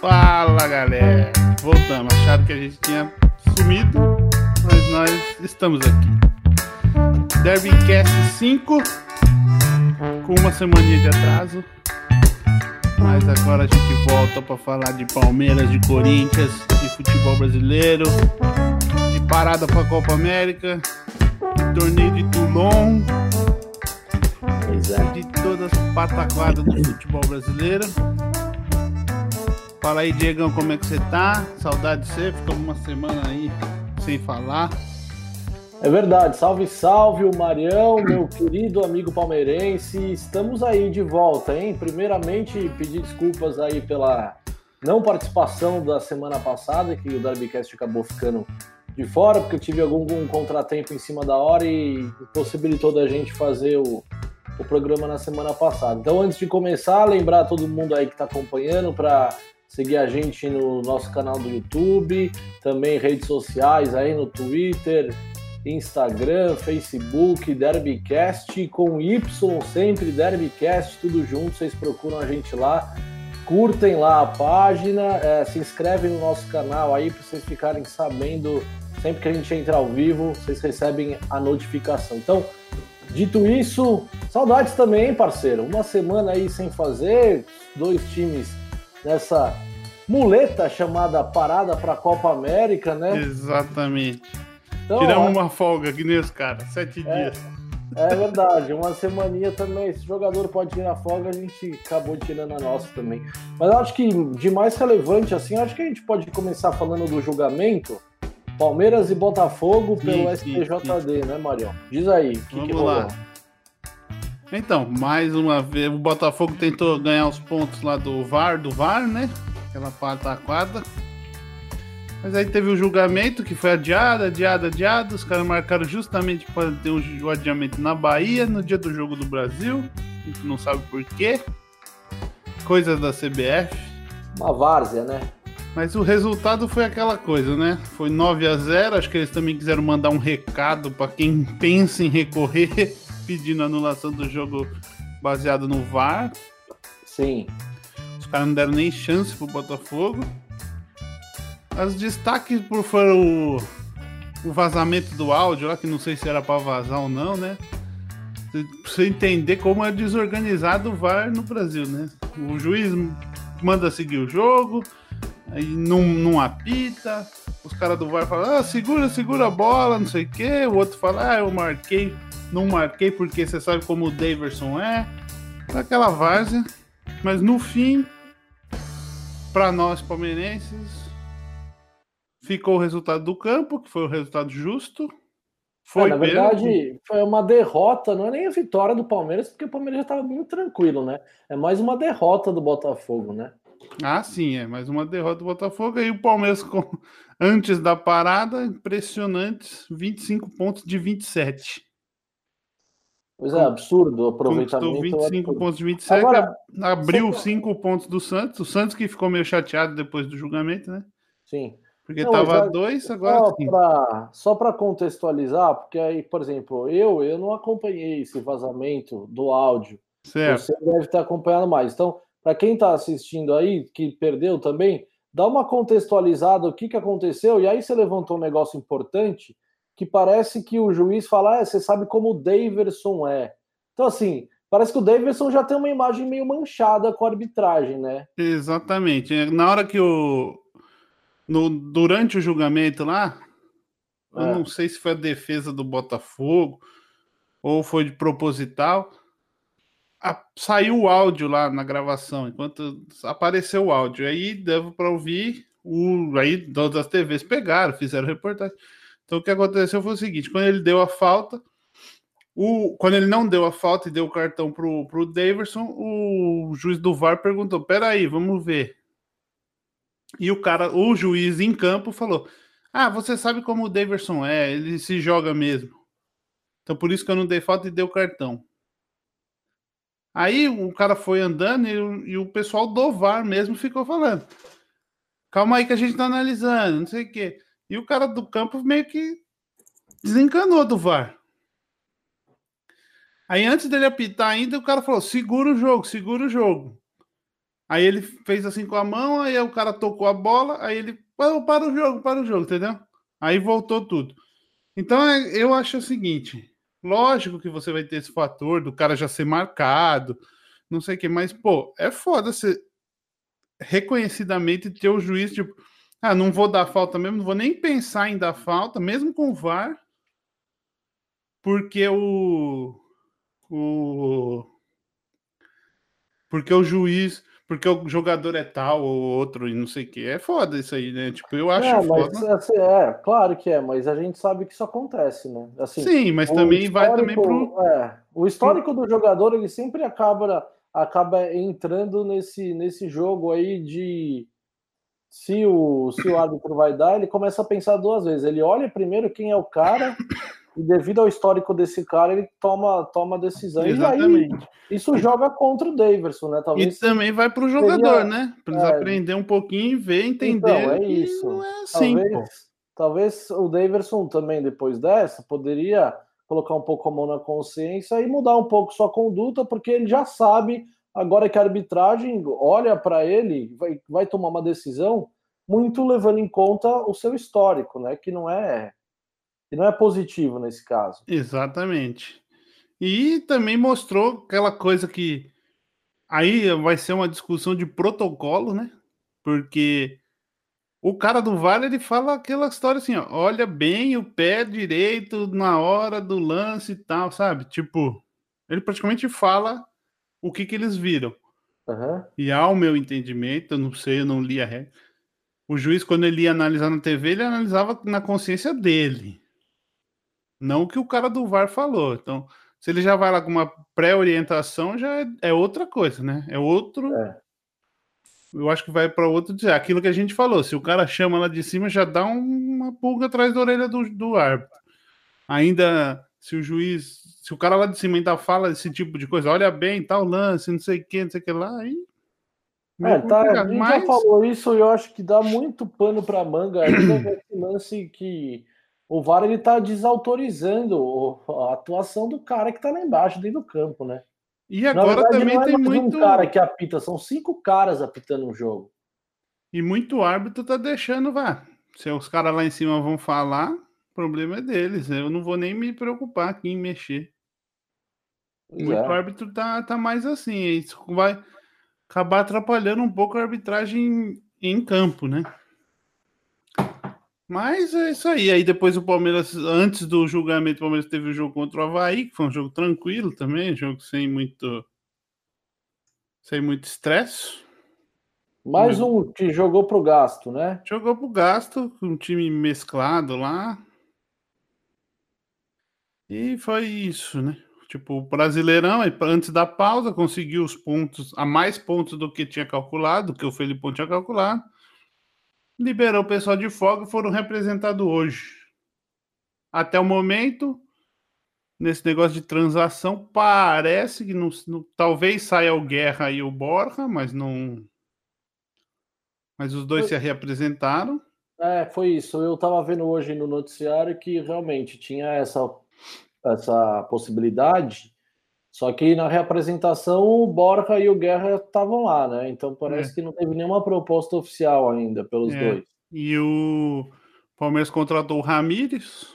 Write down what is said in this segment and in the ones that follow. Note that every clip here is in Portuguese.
Fala galera, voltamos. Acharam que a gente tinha sumido, mas nós estamos aqui. Derbycast 5, com uma semaninha de atraso. Mas agora a gente volta para falar de Palmeiras, de Corinthians, de futebol brasileiro, de parada para a Copa América, de torneio de Toulon, de todas as pataquadas do futebol brasileiro. Fala aí, Diegão, como é que você tá? Saudade de você, ficou uma semana aí sem falar. É verdade, salve, salve o Marião, meu querido amigo palmeirense. Estamos aí de volta, hein? Primeiramente, pedir desculpas aí pela não participação da semana passada, que o Derbycast acabou ficando de fora, porque eu tive algum, algum contratempo em cima da hora e possibilitou da gente fazer o, o programa na semana passada. Então, antes de começar, lembrar todo mundo aí que está acompanhando para seguir a gente no nosso canal do YouTube, também redes sociais aí no Twitter, Instagram, Facebook, Derbycast com Y sempre, Derbycast, tudo junto, vocês procuram a gente lá, curtem lá a página, é, se inscrevem no nosso canal aí para vocês ficarem sabendo sempre que a gente entrar ao vivo, vocês recebem a notificação. Então, dito isso, saudades também, parceiro. Uma semana aí sem fazer, dois times nessa muleta chamada parada para a Copa América, né? Exatamente. Então, Tiramos uma folga que nem os caras, sete é, dias. É verdade, uma semaninha também. Esse jogador pode tirar folga, a gente acabou tirando a nossa também. Mas eu acho que de mais relevante, assim, acho que a gente pode começar falando do julgamento. Palmeiras e Botafogo pelo sim, STJD, sim. né, Marião? Diz aí, o que, Vamos que lá. Então, mais uma vez, o Botafogo tentou ganhar os pontos lá do VAR, do VAR, né? Aquela pataquada. Mas aí teve o julgamento que foi adiado, adiado, adiado. Os caras marcaram justamente para ter o adiamento na Bahia, no dia do jogo do Brasil. A gente não sabe por quê. Coisas da CBF. Uma várzea, né? Mas o resultado foi aquela coisa, né? Foi 9 a 0 Acho que eles também quiseram mandar um recado para quem pensa em recorrer, pedindo anulação do jogo baseado no VAR. Sim. Os caras não deram nem chance pro Botafogo. As destaques por foram o, o vazamento do áudio lá, que não sei se era para vazar ou não, né? Pra você entender como é desorganizado o VAR no Brasil, né? O juiz manda seguir o jogo, aí não, não apita, os caras do VAR falam, ah, segura, segura a bola, não sei o quê, o outro fala, ah, eu marquei, não marquei porque você sabe como o Daverson é, aquela várzea, mas no fim, para nós palmeirenses, Ficou o resultado do campo, que foi o resultado justo. Foi é, na verdade, foi uma derrota, não é nem a vitória do Palmeiras, porque o Palmeiras já estava muito tranquilo, né? É mais uma derrota do Botafogo, né? Ah, sim, é mais uma derrota do Botafogo. E o Palmeiras, com... antes da parada, impressionantes 25 pontos de 27. Pois é, absurdo aproveitamento. Conquistou 25 pontos de 27, Agora, abriu 5 pontos do Santos. O Santos que ficou meio chateado depois do julgamento, né? Sim. Porque Não, tava já, dois, agora Só para contextualizar, porque aí, por exemplo, eu eu não acompanhei esse vazamento do áudio. Certo. Você deve estar acompanhando mais. Então, para quem está assistindo aí, que perdeu também, dá uma contextualizada o que, que aconteceu, e aí você levantou um negócio importante, que parece que o juiz fala, ah, você sabe como o Daverson é. Então, assim, parece que o Davidson já tem uma imagem meio manchada com a arbitragem, né? Exatamente. Na hora que o, no, durante o julgamento lá, é. eu não sei se foi a defesa do Botafogo ou foi de proposital. A, saiu o áudio lá na gravação, enquanto apareceu o áudio. Aí devo para ouvir, o, aí todas as TVs pegaram, fizeram reportagem. Então o que aconteceu foi o seguinte: quando ele deu a falta, o, quando ele não deu a falta e deu o cartão pro, pro Daverson, o juiz do VAR perguntou: peraí, vamos ver. E o cara, o juiz em campo falou: Ah, você sabe como o Daverson é, ele se joga mesmo. Então por isso que eu não dei falta e dei o cartão. Aí o cara foi andando e, e, o pessoal do VAR mesmo ficou falando. Calma aí que a gente tá analisando, não sei o quê. E o cara do campo meio que desencanou do VAR. Aí antes dele apitar ainda, o cara falou: segura o jogo, segura o jogo. Aí ele fez assim com a mão, aí o cara tocou a bola, aí ele para o jogo, para o jogo, entendeu? Aí voltou tudo. Então é, eu acho o seguinte: lógico que você vai ter esse fator do cara já ser marcado, não sei o que, mas, pô, é foda você reconhecidamente ter o juiz, tipo, ah, não vou dar falta mesmo, não vou nem pensar em dar falta, mesmo com o VAR, porque o. o porque o juiz porque o jogador é tal ou outro e não sei o que. É foda isso aí, né? Tipo, eu acho é, mas, foda. Assim, é, claro que é, mas a gente sabe que isso acontece, né? Assim, Sim, mas também vai também pro. É, o histórico do jogador, ele sempre acaba, acaba entrando nesse, nesse jogo aí de. Se o, se o árbitro vai dar, ele começa a pensar duas vezes. Ele olha primeiro quem é o cara e devido ao histórico desse cara, ele toma, toma decisão. Exatamente. E aí, isso joga contra o Daverson, né? Talvez e também vai para o jogador, seria... né? Para eles é... aprender um pouquinho, ver, entender. Então, é isso. É assim, talvez, talvez o Daverson também, depois dessa, poderia colocar um pouco a mão na consciência e mudar um pouco sua conduta, porque ele já sabe agora que a arbitragem olha para ele, vai, vai tomar uma decisão muito levando em conta o seu histórico, né? Que não é e não é positivo nesse caso. Exatamente. E também mostrou aquela coisa que aí vai ser uma discussão de protocolo, né? Porque o cara do Vale ele fala aquela história assim, ó, olha bem o pé direito na hora do lance e tal, sabe? Tipo, ele praticamente fala o que que eles viram. Uhum. E ao meu entendimento, eu não sei, eu não li a regra. O juiz, quando ele ia analisar na TV, ele analisava na consciência dele. Não o que o cara do VAR falou. Então, se ele já vai lá com uma pré-orientação, já é, é, outra coisa, né? É outro. É. Eu acho que vai para outro dizer. Aquilo que a gente falou, se o cara chama lá de cima, já dá uma pulga atrás da orelha do, do árbitro. Ainda, se o juiz, se o cara lá de cima ainda fala esse tipo de coisa, olha bem, tal lance, não sei o que, não sei o que lá, aí. É, tá, a gente Mas... já falou isso e eu acho que dá muito pano para manga ainda esse lance que o VAR ele tá desautorizando a atuação do cara que tá lá embaixo, dentro do campo, né? E agora verdade, também é tem muito. um cara que apita, são cinco caras apitando um jogo. E muito árbitro tá deixando, vá. Se os caras lá em cima vão falar, o problema é deles. Eu não vou nem me preocupar aqui em mexer. Muito é. árbitro tá, tá mais assim. Isso vai acabar atrapalhando um pouco a arbitragem em, em campo, né? Mas é isso aí. Aí depois o Palmeiras, antes do julgamento, o Palmeiras teve o jogo contra o Havaí, que foi um jogo tranquilo também, jogo sem muito. sem muito estresse. Mais um que jogou pro gasto, né? Jogou pro gasto, com um time mesclado lá. E foi isso, né? Tipo, o Brasileirão, antes da pausa, conseguiu os pontos, a mais pontos do que tinha calculado, do que o Felipe tinha calculado liberou o pessoal de folga e foram representados hoje. Até o momento, nesse negócio de transação, parece que não, não, talvez saia o Guerra e o Borja, mas não. Mas os dois se reapresentaram. É, foi isso. Eu estava vendo hoje no noticiário que realmente tinha essa, essa possibilidade só que na reapresentação o Borja e o Guerra estavam lá, né? Então parece é. que não teve nenhuma proposta oficial ainda pelos é. dois. E o Palmeiras contratou o Ramires.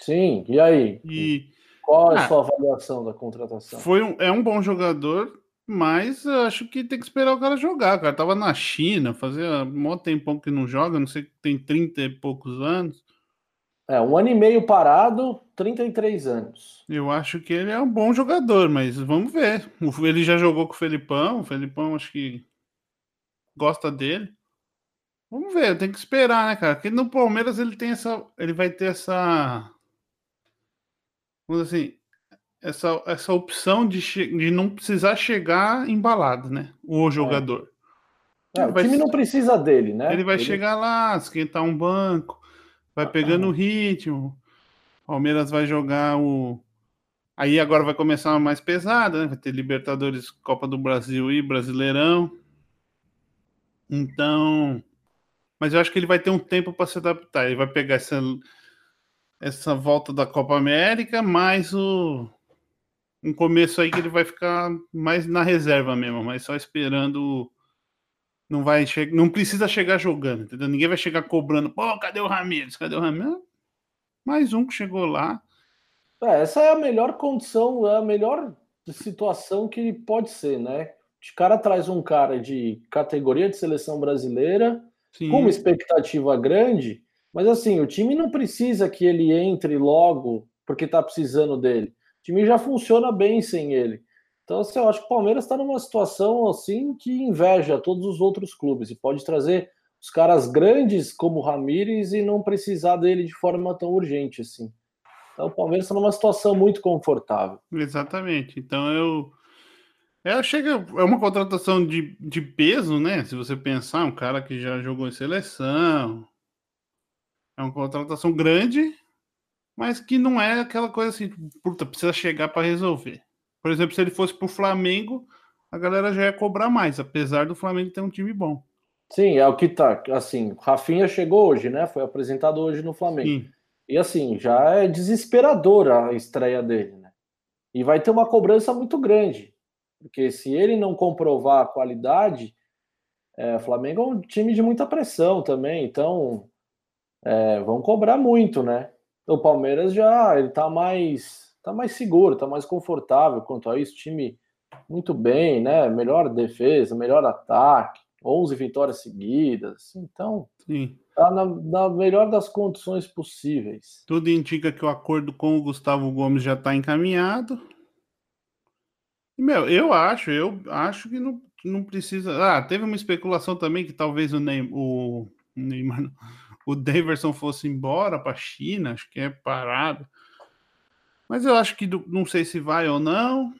Sim, e aí? E... Qual é a ah, sua avaliação da contratação? Foi um, é um bom jogador, mas acho que tem que esperar o cara jogar. O cara tava na China, fazia um tempão que não joga, não sei, tem 30 e poucos anos. É, um ano e meio parado, 33 anos. Eu acho que ele é um bom jogador, mas vamos ver. Ele já jogou com o Felipão, o Felipão acho que gosta dele. Vamos ver, tem que esperar, né, cara? Porque no Palmeiras ele tem essa. Ele vai ter essa. Vamos assim. Essa, essa opção de, de não precisar chegar embalado, né? O jogador. É. É, o time não precisa dele, né? Ele vai ele... chegar lá, esquentar um banco vai pegando o ritmo. Palmeiras vai jogar o. Aí agora vai começar uma mais pesada, né? Vai ter Libertadores, Copa do Brasil e Brasileirão. Então. Mas eu acho que ele vai ter um tempo para se adaptar. Ele vai pegar essa, essa volta da Copa América, mais o. um começo aí que ele vai ficar mais na reserva mesmo, mas só esperando. Não vai não precisa chegar jogando, entendeu? Ninguém vai chegar cobrando, pô, cadê o Ramires? Cadê o Ramires? Mais um que chegou lá. É, essa é a melhor condição, é a melhor situação que pode ser, né? O cara traz um cara de categoria de seleção brasileira, Sim. com uma expectativa grande, mas assim, o time não precisa que ele entre logo porque tá precisando dele. O time já funciona bem sem ele. Então, assim, eu acho que o Palmeiras está numa situação assim que inveja todos os outros clubes e pode trazer os caras grandes como o Ramires e não precisar dele de forma tão urgente assim. Então, o Palmeiras está numa situação muito confortável. Exatamente. Então, eu. É, chega, é uma contratação de, de peso, né? Se você pensar, um cara que já jogou em seleção. É uma contratação grande, mas que não é aquela coisa assim, puta, precisa chegar para resolver. Por exemplo, se ele fosse para o Flamengo, a galera já ia cobrar mais, apesar do Flamengo ter um time bom. Sim, é o que tá. Assim, Rafinha chegou hoje, né? Foi apresentado hoje no Flamengo. Sim. E assim, já é desesperadora a estreia dele, né? E vai ter uma cobrança muito grande. Porque se ele não comprovar a qualidade, é, o Flamengo é um time de muita pressão também, então é, vão cobrar muito, né? o Palmeiras já ele tá mais tá mais seguro, tá mais confortável quanto a isso, time muito bem, né? Melhor defesa, melhor ataque, 11 vitórias seguidas. Então, tá na, na melhor das condições possíveis. Tudo indica que o acordo com o Gustavo Gomes já está encaminhado. Meu, eu acho, eu acho que não, não precisa. Ah, teve uma especulação também que talvez o Neymar, o Neymar o Daverson fosse embora para a China, acho que é parado. Mas eu acho que não sei se vai ou não.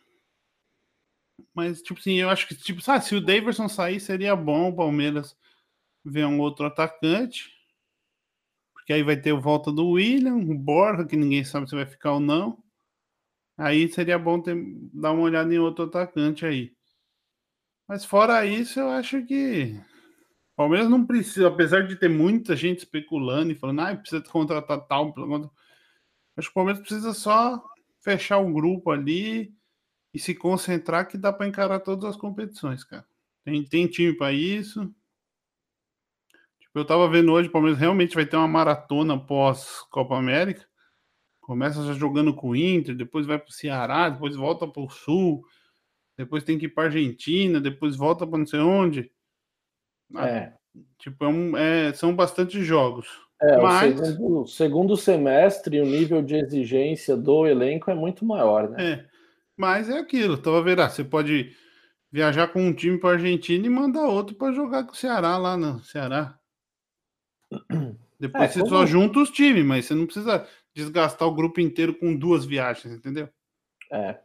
Mas, tipo assim, eu acho que, tipo, se o Daverson sair, seria bom o Palmeiras ver um outro atacante. Porque aí vai ter o volta do William, o Borja, que ninguém sabe se vai ficar ou não. Aí seria bom ter, dar uma olhada em outro atacante aí. Mas fora isso, eu acho que Palmeiras não precisa, apesar de ter muita gente especulando e falando, ah, precisa contratar tal. Acho que o Palmeiras precisa só fechar o grupo ali e se concentrar que dá para encarar todas as competições, cara. Tem, tem time para isso. Tipo, eu tava vendo hoje, o Palmeiras realmente vai ter uma maratona pós Copa América. Começa já jogando com o Inter, depois vai para o Ceará, depois volta para o Sul, depois tem que ir para Argentina, depois volta para não sei onde. É. Tipo, é um, é, são bastante jogos. É, mas... o segundo, segundo, semestre, o nível de exigência do elenco é muito maior, né? É, mas é aquilo, tava vendo, ah, você pode viajar com um time para Argentina e mandar outro para jogar com o Ceará lá no Ceará. Depois é, você como... só junta os times, mas você não precisa desgastar o grupo inteiro com duas viagens, entendeu? É.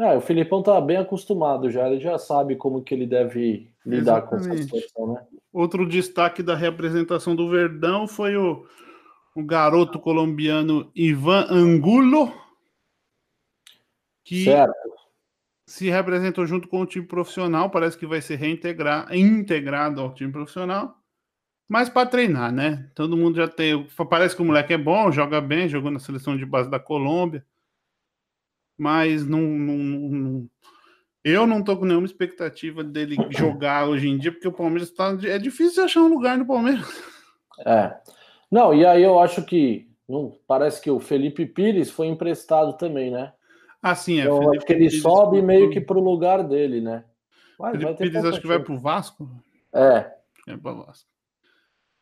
É, o Filipão tá bem acostumado já, ele já sabe como que ele deve lidar Exatamente. com essa situação, né? Outro destaque da representação do Verdão foi o, o garoto colombiano Ivan Angulo, que certo. se representou junto com o time profissional, parece que vai ser reintegrar, integrado ao time profissional, mas para treinar, né? Todo mundo já tem, parece que o moleque é bom, joga bem, jogou na seleção de base da Colômbia mas não, não, não, eu não tô com nenhuma expectativa dele jogar hoje em dia, porque o Palmeiras tá. É difícil achar um lugar no Palmeiras. É. Não, e aí eu acho que. Não, parece que o Felipe Pires foi emprestado também, né? Ah, sim, é. Então, acho que ele Pires sobe pro... meio que pro lugar dele, né? Mas Felipe Pires acho que vai pro Vasco. É. É pro Vasco.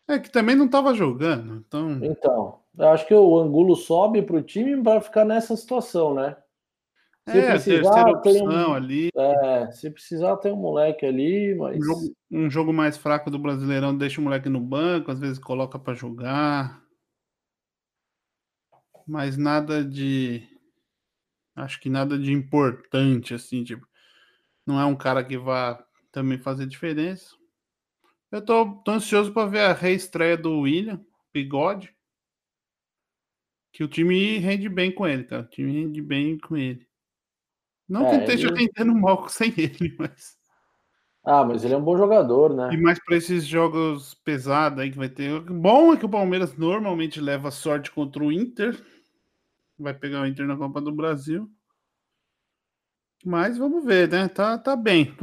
É que também não estava jogando, então. Então, eu acho que o Angulo sobe para o time para ficar nessa situação, né? Se é, precisar, tem um, ali. É, se precisar, tem um moleque ali, mas. Um jogo, um jogo, mais fraco do Brasileirão deixa o moleque no banco, às vezes coloca para jogar. Mas nada de. Acho que nada de importante, assim, tipo. Não é um cara que vá também fazer diferença. Eu tô, tô ansioso para ver a reestreia do William, Bigode. Que o time rende bem com ele, cara. O time rende bem com ele. Não é, que esteja ele... tentando mal sem ele, mas. Ah, mas ele é um bom jogador, né? E mais para esses jogos pesados aí que vai ter. Bom é que o Palmeiras normalmente leva sorte contra o Inter. Vai pegar o Inter na Copa do Brasil. Mas vamos ver, né? Tá, tá bem.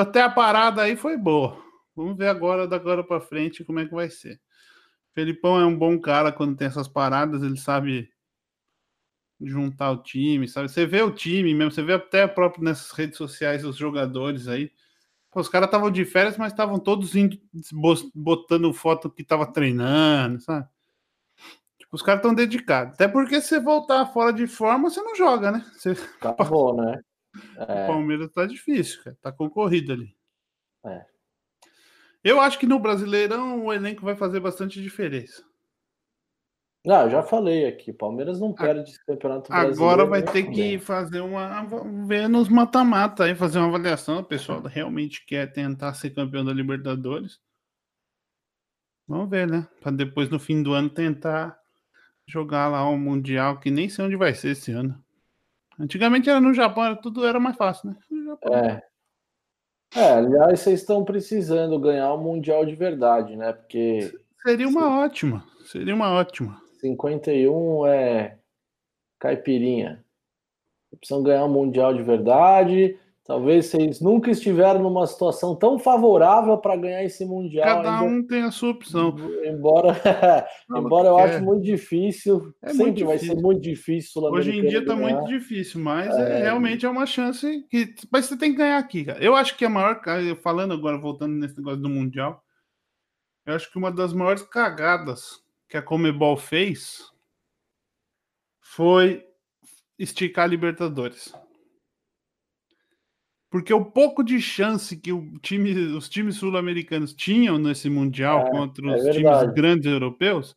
Até a parada aí foi boa. Vamos ver agora, da agora para frente, como é que vai ser. Felipão é um bom cara quando tem essas paradas, ele sabe juntar o time, sabe? Você vê o time mesmo, você vê até próprio nessas redes sociais os jogadores aí. Pô, os caras estavam de férias, mas estavam todos indo, botando foto que tava treinando, sabe? Tipo, os caras estão dedicados. Até porque se você voltar fora de forma, você não joga, né? Você... Acabou, né? É... O Palmeiras tá difícil, cara. Tá concorrido ali. É. Eu acho que no Brasileirão o elenco vai fazer bastante diferença. Não, eu já falei aqui, Palmeiras não perde esse campeonato brasileiro. Agora vai ter que fazer uma. ver nos mata-mata aí, fazer uma avaliação. O pessoal realmente quer tentar ser campeão da Libertadores. Vamos ver, né? Para depois no fim do ano tentar jogar lá um Mundial, que nem sei onde vai ser esse ano. Antigamente era no Japão, era, tudo era mais fácil, né? É. É, aliás, vocês estão precisando ganhar o um Mundial de verdade, né? Porque. Seria uma ótima. Seria uma ótima. 51 é caipirinha. Precisam ganhar um Mundial de verdade. Talvez vocês nunca estiveram numa situação tão favorável para ganhar esse Mundial. Cada um tem a sua opção. Embora, embora eu acho muito difícil. É sempre muito vai ser muito difícil. Hoje em dia está muito difícil, mas é... É, realmente é uma chance que. Mas você tem que ganhar aqui, cara. Eu acho que a maior. Falando agora, voltando nesse negócio do Mundial, eu acho que uma das maiores cagadas que a Comebol fez foi esticar a Libertadores. Porque o pouco de chance que time, os times sul-americanos tinham nesse Mundial é, contra é os é times grandes europeus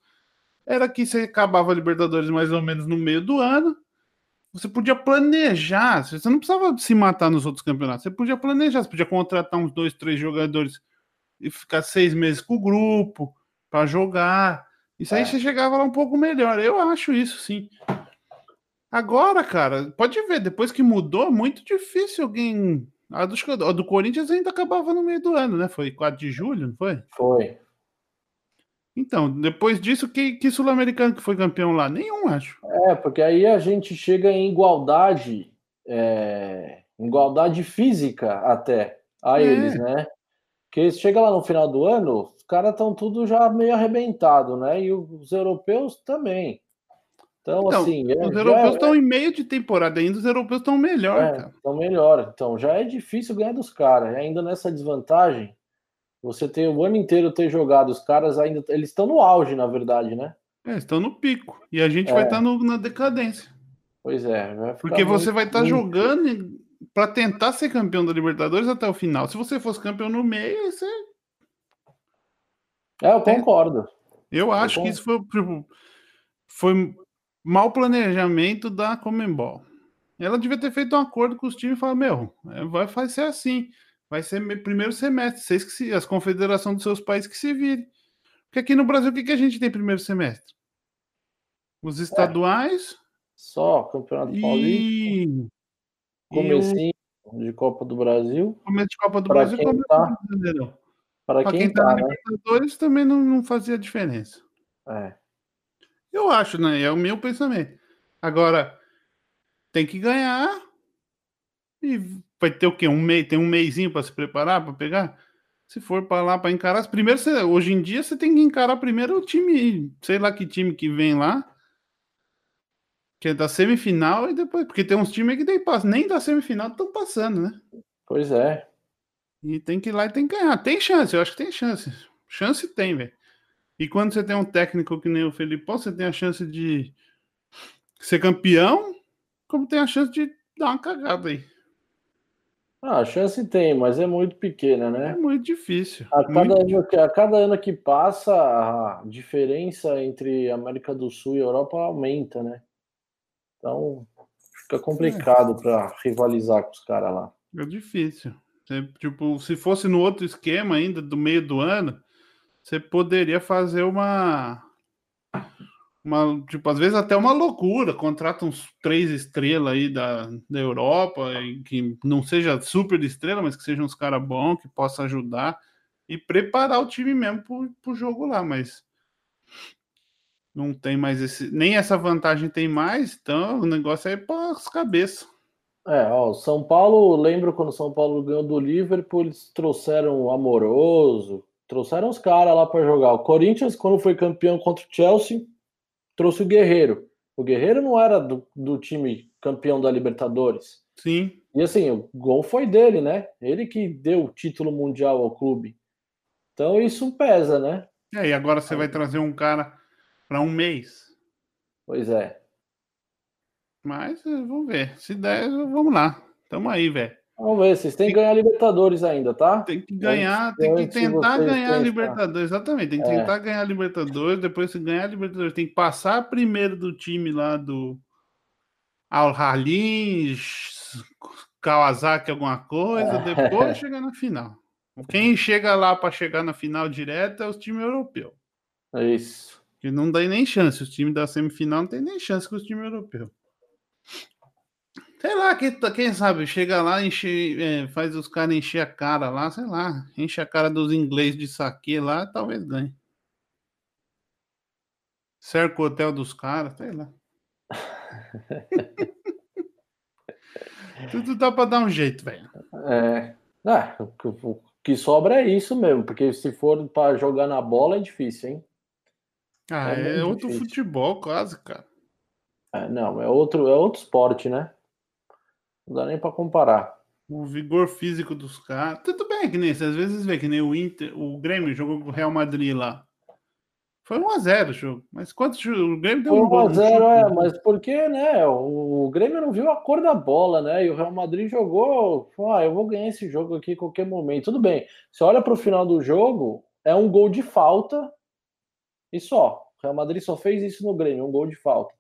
era que você acabava a Libertadores mais ou menos no meio do ano. Você podia planejar, você não precisava se matar nos outros campeonatos, você podia planejar, você podia contratar uns dois, três jogadores e ficar seis meses com o grupo para jogar. Isso aí é. você chegava lá um pouco melhor. Eu acho isso, sim. Agora, cara, pode ver, depois que mudou, muito difícil alguém. A do, a do Corinthians ainda acabava no meio do ano, né? Foi 4 de julho, não foi? Foi. Então, depois disso, que, que sul-americano que foi campeão lá? Nenhum, acho. É, porque aí a gente chega em igualdade, é, igualdade física até a é. eles, né? Porque chega lá no final do ano, caras estão tudo já meio arrebentado, né? E os europeus também. Então, então assim. É, os europeus estão é, em meio de temporada ainda, os europeus estão melhor, é, Estão melhor. Então, já é difícil ganhar dos caras. Ainda nessa desvantagem, você tem o ano inteiro ter jogado, os caras ainda. Eles estão no auge, na verdade, né? É, estão no pico. E a gente vai estar é. tá na decadência. Pois é. Porque muito, você vai estar tá jogando para tentar ser campeão da Libertadores até o final. Se você fosse campeão no meio, você é, eu concordo. Eu acho eu que isso foi, tipo, foi mau planejamento da Comembol. Ela devia ter feito um acordo com os times e falar: Meu, é, vai, vai ser assim. Vai ser primeiro semestre. Vocês que se, as confederações dos seus países que se virem. Porque aqui no Brasil, o que, que a gente tem primeiro semestre? Os é. estaduais. É, só, Campeonato e... Paulista. Comecinho de Copa do Brasil. Começo de Copa do Brasil começo tá... do Brasileirão. Para quem, quem tá, tá na né? Libertadores também não, não fazia diferença. É. Eu acho, né? É o meu pensamento. Agora, tem que ganhar e vai ter o quê? Um mês, tem um mêsinho para se preparar, para pegar? Se for para lá para encarar, primeiro você, hoje em dia você tem que encarar primeiro o time, sei lá que time que vem lá, que é da semifinal e depois, porque tem uns times que nem, nem da semifinal estão passando, né? Pois é. E tem que ir lá e tem que ganhar. Tem chance, eu acho que tem chance. Chance tem, velho. E quando você tem um técnico que nem o Felipão, você tem a chance de ser campeão, como tem a chance de dar uma cagada aí. Ah, a chance tem, mas é muito pequena, né? É muito difícil. A cada, muito... Ano, que, a cada ano que passa, a diferença entre América do Sul e Europa aumenta, né? Então fica complicado é. para rivalizar com os caras lá. É difícil. Você, tipo, se fosse no outro esquema ainda, do meio do ano, você poderia fazer uma. Uma, tipo, às vezes até uma loucura, contrata uns três estrelas aí da, da Europa, que não seja super estrela, mas que sejam uns caras bons, que possa ajudar e preparar o time mesmo pro, pro jogo lá, mas não tem mais esse, nem essa vantagem tem mais, então o negócio é para as cabeças. É, ó, o São Paulo, lembro quando o São Paulo ganhou do Liverpool, eles trouxeram o Amoroso, trouxeram os caras lá para jogar. O Corinthians, quando foi campeão contra o Chelsea, trouxe o Guerreiro. O Guerreiro não era do, do time campeão da Libertadores. Sim. E assim, o gol foi dele, né? Ele que deu o título mundial ao clube. Então isso pesa, né? É, e agora você vai trazer um cara para um mês. Pois é. Mas eh, vamos ver. Se der, vamos lá. Tamo aí, velho. Vamos ver, vocês têm que ganhar Libertadores ainda, tá? Tem que ganhar, tem que tentar ganhar a Libertadores. Exatamente, tem que é. tentar ganhar a Libertadores. Depois, se ganhar a Libertadores, tem que passar primeiro do time lá do Al Halin, Kawasaki, alguma coisa. É. Depois chegar na final. Quem chega lá para chegar na final direto é os times europeus. É isso. Que não dá nem chance. Os times da semifinal não tem nem chance com os times europeus. Sei lá, quem, quem sabe, chega lá, enche, é, faz os caras encher a cara lá, sei lá, enche a cara dos ingleses de saque lá, talvez ganhe. Cerca o hotel dos caras, sei lá. Tudo dá pra dar um jeito, velho. É. Ah, o que sobra é isso mesmo, porque se for para jogar na bola é difícil, hein? Ah, é, é outro difícil. futebol, quase, cara. É, não, é outro, é outro esporte, né? Não dá nem para comparar. O vigor físico dos caras. Tudo bem que nem às vezes vê que nem o Inter, o Grêmio jogou com o Real Madrid lá. Foi 1x0 o jogo. Mas quantos O Grêmio deu Foi um 1x0, é, mas porque, né? O, Grêmio não viu a cor da bola, né? E o Real Madrid jogou. Ah, eu vou ganhar esse jogo aqui em qualquer momento. Tudo bem. Você olha para o final do jogo, é um gol de falta e só. O Real Madrid só fez isso no Grêmio, um gol de falta.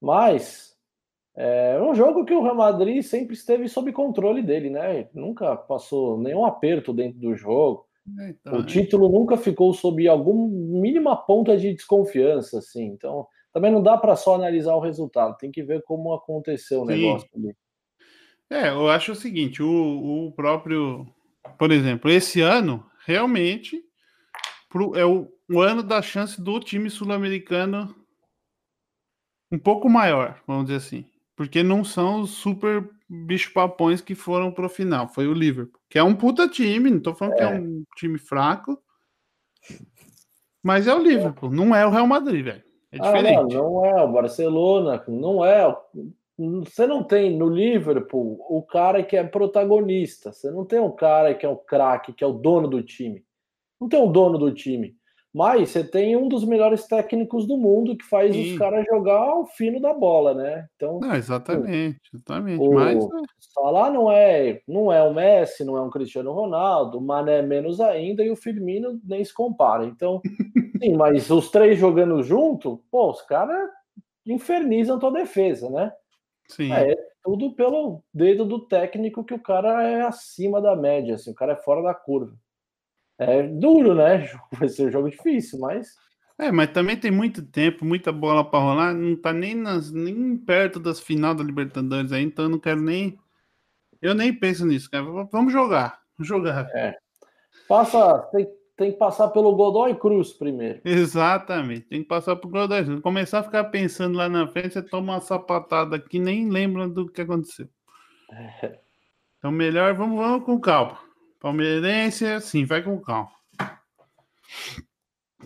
Mas é um jogo que o Real Madrid sempre esteve sob controle dele, né? Nunca passou nenhum aperto dentro do jogo. Então, o é. título nunca ficou sob alguma mínima ponta de desconfiança, assim. Então, também não dá para só analisar o resultado, tem que ver como aconteceu o Sim. negócio ali. É, eu acho o seguinte, o, o próprio, por exemplo, esse ano realmente pro, é o, o ano da chance do time sul-americano um pouco maior, vamos dizer assim porque não são os super bicho-papões que foram pro final. Foi o Liverpool, que é um puta time, não tô falando é. que é um time fraco, mas é o Liverpool, não é o Real Madrid, velho. É diferente. Ah, não, não é o Barcelona, não é. Você não tem no Liverpool o cara que é protagonista. Você não tem um cara que é o craque, que é o dono do time. Não tem um dono do time. Mas você tem um dos melhores técnicos do mundo que faz Sim. os caras jogar o fino da bola, né? Então, não, exatamente, exatamente. O Mas, né? Salah não é, não é o Messi, não é um Cristiano Ronaldo, o Mané menos ainda e o Firmino nem se compara. Então, sim, mas os três jogando junto, pô, os caras infernizam tua defesa, né? Sim. É tudo pelo dedo do técnico que o cara é acima da média, assim, o cara é fora da curva é duro, né? Vai ser um jogo difícil, mas. É, mas também tem muito tempo, muita bola para rolar, não tá nem, nas, nem perto das final da Libertadores aí, então eu não quero nem. Eu nem penso nisso, cara. Vamos jogar. Vamos jogar. É. Passa, tem, tem que passar pelo Godoy Cruz primeiro. Exatamente, tem que passar pelo Godoy Cruz. Começar a ficar pensando lá na frente, você toma uma sapatada que nem lembra do que aconteceu. É. Então, melhor, vamos, vamos com calma. Palmeirense, assim, vai com calma.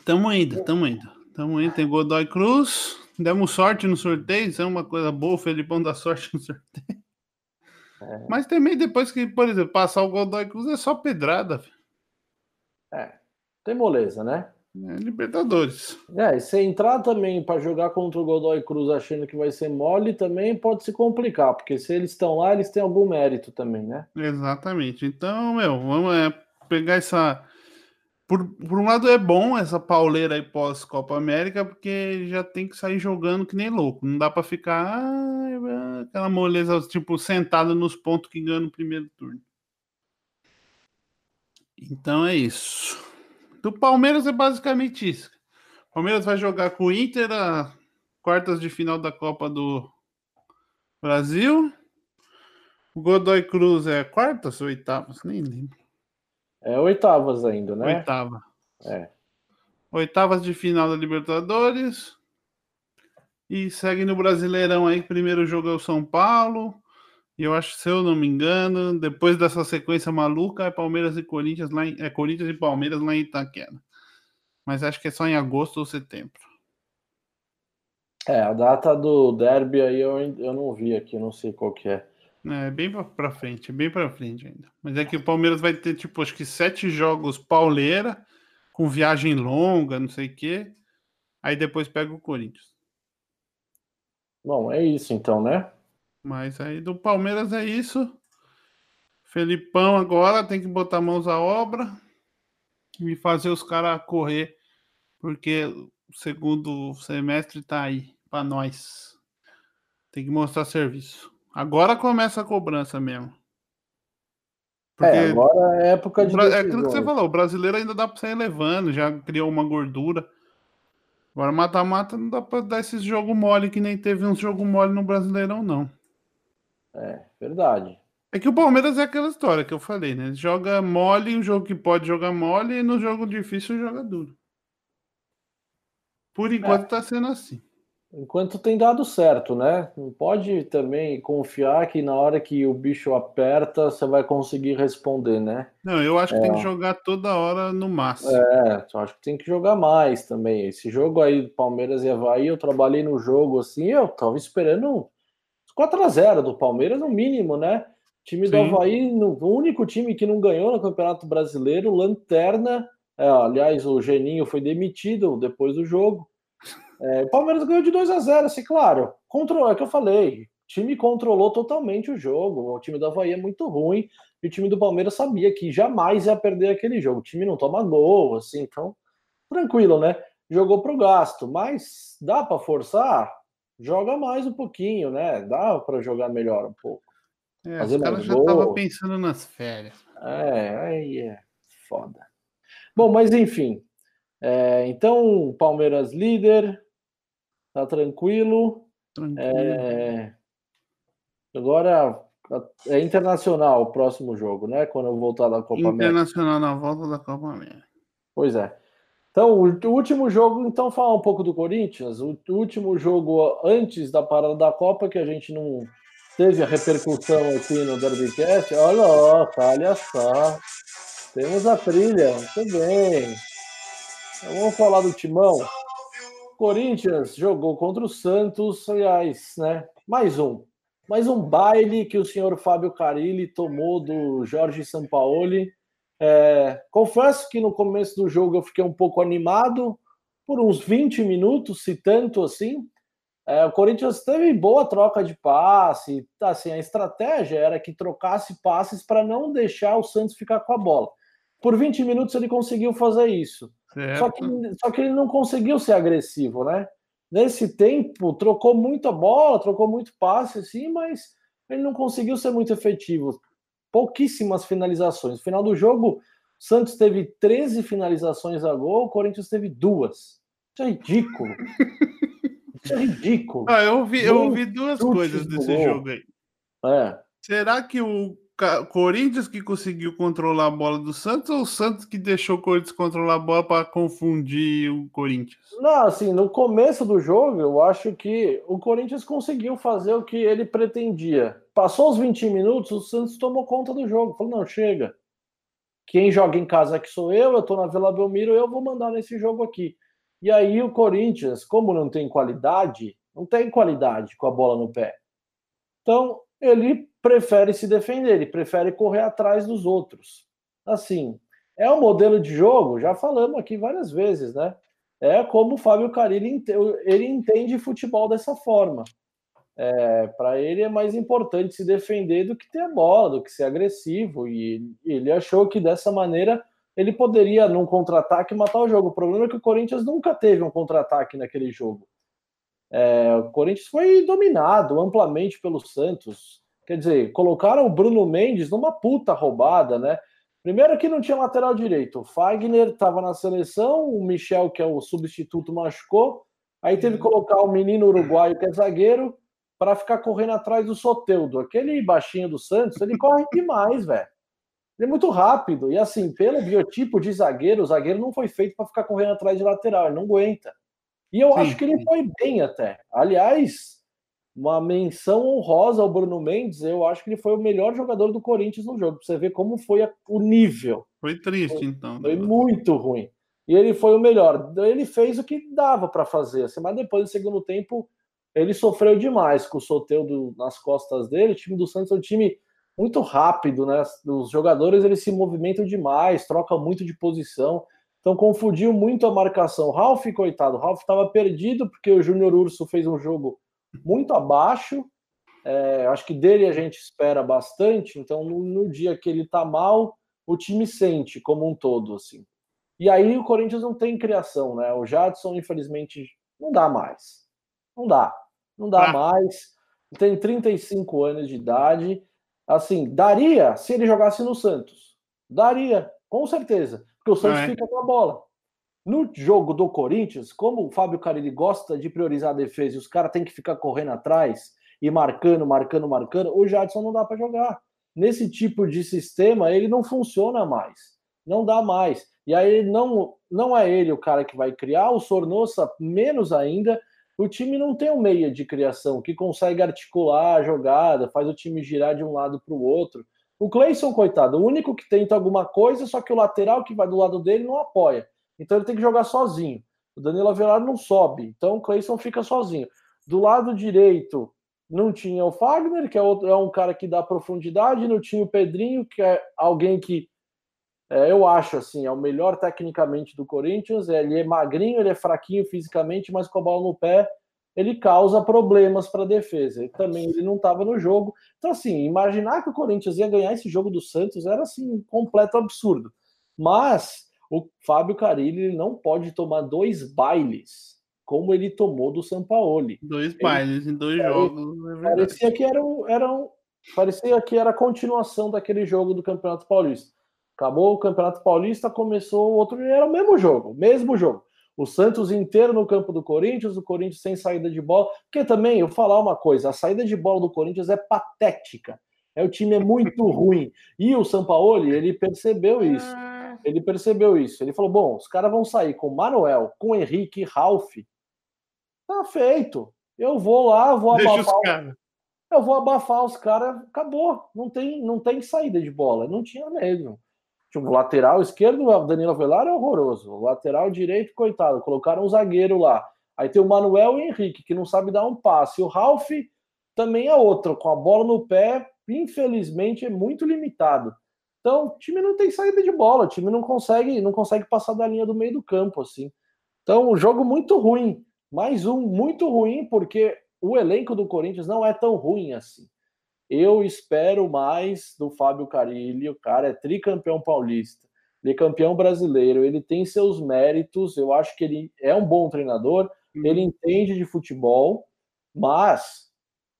Tamo indo, tamo indo. Tamo indo, tem Godoy Cruz. Demos sorte no sorteio, isso é uma coisa boa, o Felipão dá sorte no sorteio. É. Mas também depois que, por exemplo, passar o Godoy Cruz é só pedrada. É, tem moleza, né? É, Libertadores. É, e se entrar também para jogar contra o Godoy Cruz achando que vai ser mole, também pode se complicar, porque se eles estão lá, eles têm algum mérito também, né? Exatamente. Então, meu, vamos é, pegar essa. Por, por um lado é bom essa pauleira aí pós-Copa América, porque já tem que sair jogando que nem louco. Não dá para ficar ah, aquela moleza, tipo, sentado nos pontos que ganha no primeiro turno. Então é isso. Do Palmeiras é basicamente isso. O Palmeiras vai jogar com o Inter a quartas de final da Copa do Brasil. O Godoy Cruz é quartas ou oitavas? Nem lembro. É oitavas ainda, né? Oitava. É. Oitavas de final da Libertadores. E segue no Brasileirão aí. Primeiro jogo é o São Paulo. E eu acho, se eu não me engano, depois dessa sequência maluca, é Palmeiras e Corinthians lá em, é Corinthians e Palmeiras lá em Itaquera. Mas acho que é só em agosto ou setembro. É, a data do derby aí eu, eu não vi aqui, não sei qual que é. É, bem pra frente, bem pra frente ainda. Mas é que o Palmeiras vai ter, tipo, acho que sete jogos pauleira, com viagem longa, não sei o quê. Aí depois pega o Corinthians. Bom, é isso então, né? Mas aí do Palmeiras é isso. Felipão agora tem que botar mãos à obra e fazer os caras correr, porque o segundo semestre tá aí para nós. Tem que mostrar serviço. Agora começa a cobrança mesmo. Porque é, agora é época de. É aquilo que você falou, o brasileiro ainda dá para sair levando, já criou uma gordura. Agora mata-mata não dá para dar esses jogo mole que nem teve uns jogo mole no Brasileirão, não. É, verdade. É que o Palmeiras é aquela história que eu falei, né? Joga mole, um jogo que pode jogar mole, e no jogo difícil joga duro. Por enquanto é. tá sendo assim. Enquanto tem dado certo, né? Não pode também confiar que na hora que o bicho aperta, você vai conseguir responder, né? Não, eu acho que tem que é. jogar toda hora no máximo. É, eu acho que tem que jogar mais também. Esse jogo aí do Palmeiras e Havaí, eu trabalhei no jogo assim, eu tava esperando 4 a 0 do Palmeiras no mínimo, né? O time Sim. do Havaí, no, o único time que não ganhou no Campeonato Brasileiro, Lanterna. É, aliás, o Geninho foi demitido depois do jogo. É, o Palmeiras ganhou de 2 a 0 assim, claro. Controlou, é que eu falei. O time controlou totalmente o jogo. O time do Havaí é muito ruim. E o time do Palmeiras sabia que jamais ia perder aquele jogo. O time não toma gol, assim, então, tranquilo, né? Jogou pro gasto, mas dá para forçar? Joga mais um pouquinho, né? Dá para jogar melhor um pouco. É, Fazer os caras já estavam pensando nas férias. É, aí é foda. Bom, mas enfim. É, então, Palmeiras líder, Tá tranquilo. tranquilo. É... Agora é internacional o próximo jogo, né? Quando eu voltar da Copa América. Internacional na volta da Copa América. Pois é. Então, o último jogo, então, falar um pouco do Corinthians. O último jogo antes da parada da Copa, que a gente não teve a repercussão aqui no Derbycast. Olha, olha só. Temos a trilha. Muito bem. Então, vamos falar do Timão. Corinthians jogou contra o Santos, aliás, né? Mais um. Mais um baile que o senhor Fábio Carilli tomou do Jorge Sampaoli. É, confesso que no começo do jogo eu fiquei um pouco animado, por uns 20 minutos, se tanto assim. É, o Corinthians teve boa troca de passe, assim, a estratégia era que trocasse passes para não deixar o Santos ficar com a bola. Por 20 minutos ele conseguiu fazer isso. Só que, só que ele não conseguiu ser agressivo, né? Nesse tempo, trocou muita bola, trocou muito passe, sim, mas ele não conseguiu ser muito efetivo. Pouquíssimas finalizações. No final do jogo, Santos teve 13 finalizações a gol, o Corinthians teve duas. Isso é ridículo. Isso é ridículo. Ah, eu ouvi, eu ouvi duas coisas desse gol. jogo aí. É. Será que o Corinthians que conseguiu controlar a bola do Santos ou o Santos que deixou o Corinthians controlar a bola para confundir o Corinthians? Não, assim, no começo do jogo, eu acho que o Corinthians conseguiu fazer o que ele pretendia. Passou os 20 minutos, o Santos tomou conta do jogo. Falou: não, chega. Quem joga em casa aqui sou eu, eu tô na Vila Belmiro, eu vou mandar nesse jogo aqui. E aí o Corinthians, como não tem qualidade, não tem qualidade com a bola no pé. Então, ele prefere se defender, ele prefere correr atrás dos outros. Assim, é um modelo de jogo, já falamos aqui várias vezes, né? É como o Fábio Carilli ele entende futebol dessa forma. É, para ele é mais importante se defender do que ter a bola, do que ser agressivo. E ele achou que dessa maneira ele poderia, num contra-ataque, matar o jogo. O problema é que o Corinthians nunca teve um contra-ataque naquele jogo. É, o Corinthians foi dominado amplamente pelo Santos. Quer dizer, colocaram o Bruno Mendes numa puta roubada, né? Primeiro que não tinha lateral direito. O Fagner estava na seleção, o Michel, que é o substituto, machucou. Aí teve que colocar o menino uruguaio, que é zagueiro, para ficar correndo atrás do Soteudo. Aquele baixinho do Santos, ele corre demais, velho. Ele é muito rápido. E assim, pelo biotipo de zagueiro, o zagueiro não foi feito para ficar correndo atrás de lateral, ele não aguenta. E eu Sim. acho que ele foi bem até. Aliás, uma menção honrosa ao Bruno Mendes. Eu acho que ele foi o melhor jogador do Corinthians no jogo. Pra você ver como foi a, o nível. Foi triste, foi, então. Foi muito ruim. E ele foi o melhor. Ele fez o que dava para fazer, assim, mas depois, no segundo tempo, ele sofreu demais com o Soteudo nas costas dele. O time do Santos é um time muito rápido, né? Os jogadores eles se movimentam demais, trocam muito de posição. Então confundiu muito a marcação. Ralf, coitado, Ralf estava perdido porque o Júnior Urso fez um jogo muito abaixo. É, acho que dele a gente espera bastante. Então no, no dia que ele está mal, o time sente como um todo, assim. E aí o Corinthians não tem criação, né? O Jadson, infelizmente, não dá mais. Não dá. Não dá ah. mais. Tem 35 anos de idade. Assim, daria se ele jogasse no Santos. Daria, com certeza. Porque o Santos é. fica com a bola. No jogo do Corinthians, como o Fábio Carilli gosta de priorizar a defesa e os caras têm que ficar correndo atrás e marcando, marcando, marcando, o Jadson não dá para jogar. Nesse tipo de sistema, ele não funciona mais. Não dá mais. E aí não, não é ele o cara que vai criar, o Sornossa menos ainda. O time não tem um meia de criação que consegue articular a jogada, faz o time girar de um lado para o outro. O Cleison, coitado, o único que tenta alguma coisa, só que o lateral que vai do lado dele não apoia. Então ele tem que jogar sozinho. O Danilo Avelar não sobe, então o Cleison fica sozinho. Do lado direito não tinha o Fagner, que é, outro, é um cara que dá profundidade, não tinha o Pedrinho, que é alguém que é, eu acho assim, é o melhor tecnicamente do Corinthians. Ele é magrinho, ele é fraquinho fisicamente, mas com a bola no pé ele causa problemas para a defesa. E também ele não estava no jogo. Então, assim, imaginar que o Corinthians ia ganhar esse jogo do Santos era assim, um completo absurdo. Mas o Fábio Carilli não pode tomar dois bailes como ele tomou do Sampaoli. Dois ele, bailes em dois jogos. É parecia que era, um, era um, parecia que era a continuação daquele jogo do Campeonato Paulista. Acabou o Campeonato Paulista, começou o outro, era o mesmo jogo, mesmo jogo. O Santos inteiro no campo do Corinthians, o Corinthians sem saída de bola. Porque também, eu vou falar uma coisa: a saída de bola do Corinthians é patética. É, o time é muito ruim. E o Sampaoli, ele percebeu isso. Ah. Ele percebeu isso. Ele falou: bom, os caras vão sair com Manuel, com Henrique, Ralph. Tá feito. Eu vou lá, vou abafar. Eu vou abafar os caras. Acabou. Não tem, não tem saída de bola. Não tinha mesmo. Tipo, o lateral esquerdo, o Danilo Avelar é horroroso. O lateral direito, coitado, colocaram um zagueiro lá. Aí tem o Manuel e o Henrique, que não sabe dar um passe. O Ralf também é outro, com a bola no pé, infelizmente é muito limitado. Então, o time não tem saída de bola, o time não consegue, não consegue passar da linha do meio do campo assim. Então, um jogo muito ruim. Mais um muito ruim porque o elenco do Corinthians não é tão ruim assim. Eu espero mais do Fábio Carilli. O cara é tricampeão paulista, ele é campeão brasileiro, ele tem seus méritos. Eu acho que ele é um bom treinador, uhum. ele entende de futebol, mas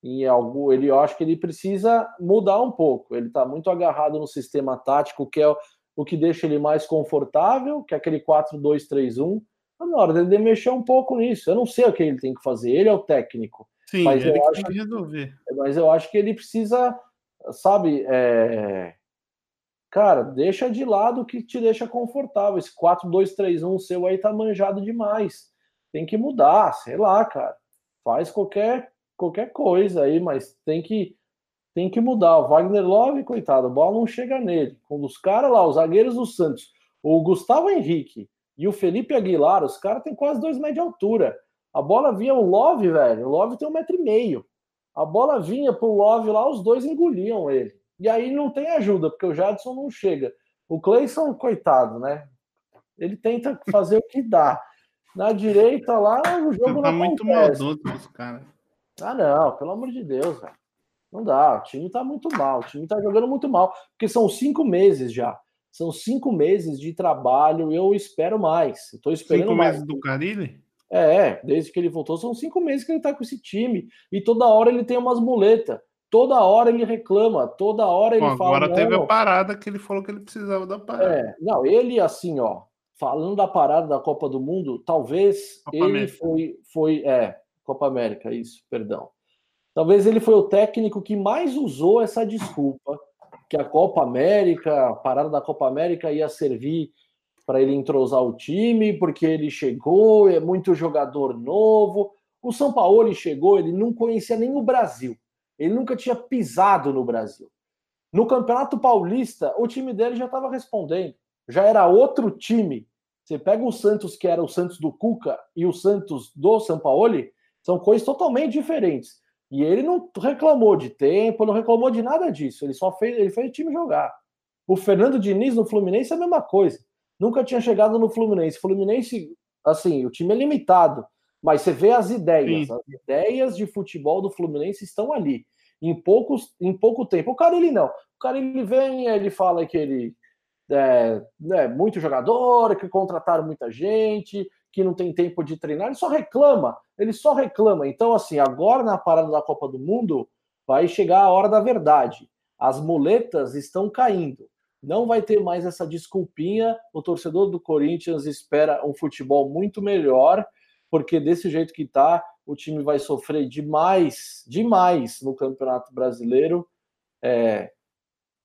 em algo ele eu acho que ele precisa mudar um pouco. Ele está muito agarrado no sistema tático, que é o que deixa ele mais confortável, que é aquele 4-2-3-1. Tá na hora dele mexer um pouco nisso. Eu não sei o que ele tem que fazer, ele é o técnico. Sim, mas ele eu acho que resolver. Mas eu acho que ele precisa, sabe, é... cara, deixa de lado o que te deixa confortável. Esse 4-2-3-1 seu aí tá manjado demais. Tem que mudar, sei lá, cara. Faz qualquer qualquer coisa aí, mas tem que tem que mudar. O Wagner Love, coitado, a bola não chega nele. Quando os caras lá, os zagueiros do Santos, o Gustavo Henrique e o Felipe Aguilar, os caras têm quase dois metros de altura. A bola vinha o Love, velho. O Love tem um metro e meio. A bola vinha pro Love lá, os dois engoliam ele. E aí não tem ajuda, porque o Jadson não chega. O Cleison, coitado, né? Ele tenta fazer o que dá. Na direita lá, o jogo tá não muito maldoso os caras. Ah, não, pelo amor de Deus, velho. Não dá, o time tá muito mal, o time tá jogando muito mal, porque são cinco meses já. São cinco meses de trabalho, eu espero mais. Eu tô esperando cinco mais. meses do Carilli? É, desde que ele voltou, são cinco meses que ele tá com esse time. E toda hora ele tem umas muletas. Toda hora ele reclama, toda hora ele Bom, fala. Agora teve a parada que ele falou que ele precisava da parada. É, não, ele assim, ó, falando da parada da Copa do Mundo, talvez Copa ele América. foi, foi. É, Copa América, isso, perdão. Talvez ele foi o técnico que mais usou essa desculpa, que a Copa América, a parada da Copa América ia servir para ele entrosar o time, porque ele chegou, é muito jogador novo. O São Paulo chegou, ele não conhecia nem o Brasil. Ele nunca tinha pisado no Brasil. No Campeonato Paulista, o time dele já estava respondendo. Já era outro time. Você pega o Santos, que era o Santos do Cuca, e o Santos do São Paulo, são coisas totalmente diferentes. E ele não reclamou de tempo, não reclamou de nada disso. Ele só fez, ele fez o time jogar. O Fernando Diniz no Fluminense é a mesma coisa. Nunca tinha chegado no Fluminense. Fluminense, assim, o time é limitado, mas você vê as ideias. Sim. As ideias de futebol do Fluminense estão ali. Em, poucos, em pouco tempo. O cara, ele não. O cara, ele vem ele fala que ele é, é muito jogador, que contrataram muita gente, que não tem tempo de treinar. Ele só reclama. Ele só reclama. Então, assim, agora na parada da Copa do Mundo, vai chegar a hora da verdade. As muletas estão caindo. Não vai ter mais essa desculpinha. O torcedor do Corinthians espera um futebol muito melhor porque desse jeito que tá, o time vai sofrer demais, demais no Campeonato Brasileiro. É,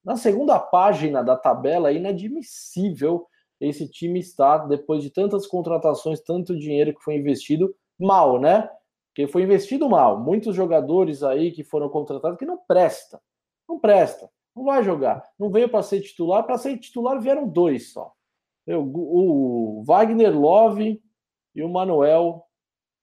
na segunda página da tabela, é inadmissível esse time estar, depois de tantas contratações, tanto dinheiro que foi investido, mal, né? Porque foi investido mal. Muitos jogadores aí que foram contratados que não presta. Não presta. Não vai jogar. Não veio para ser titular. Para ser titular vieram dois só. o Wagner Love e o Manuel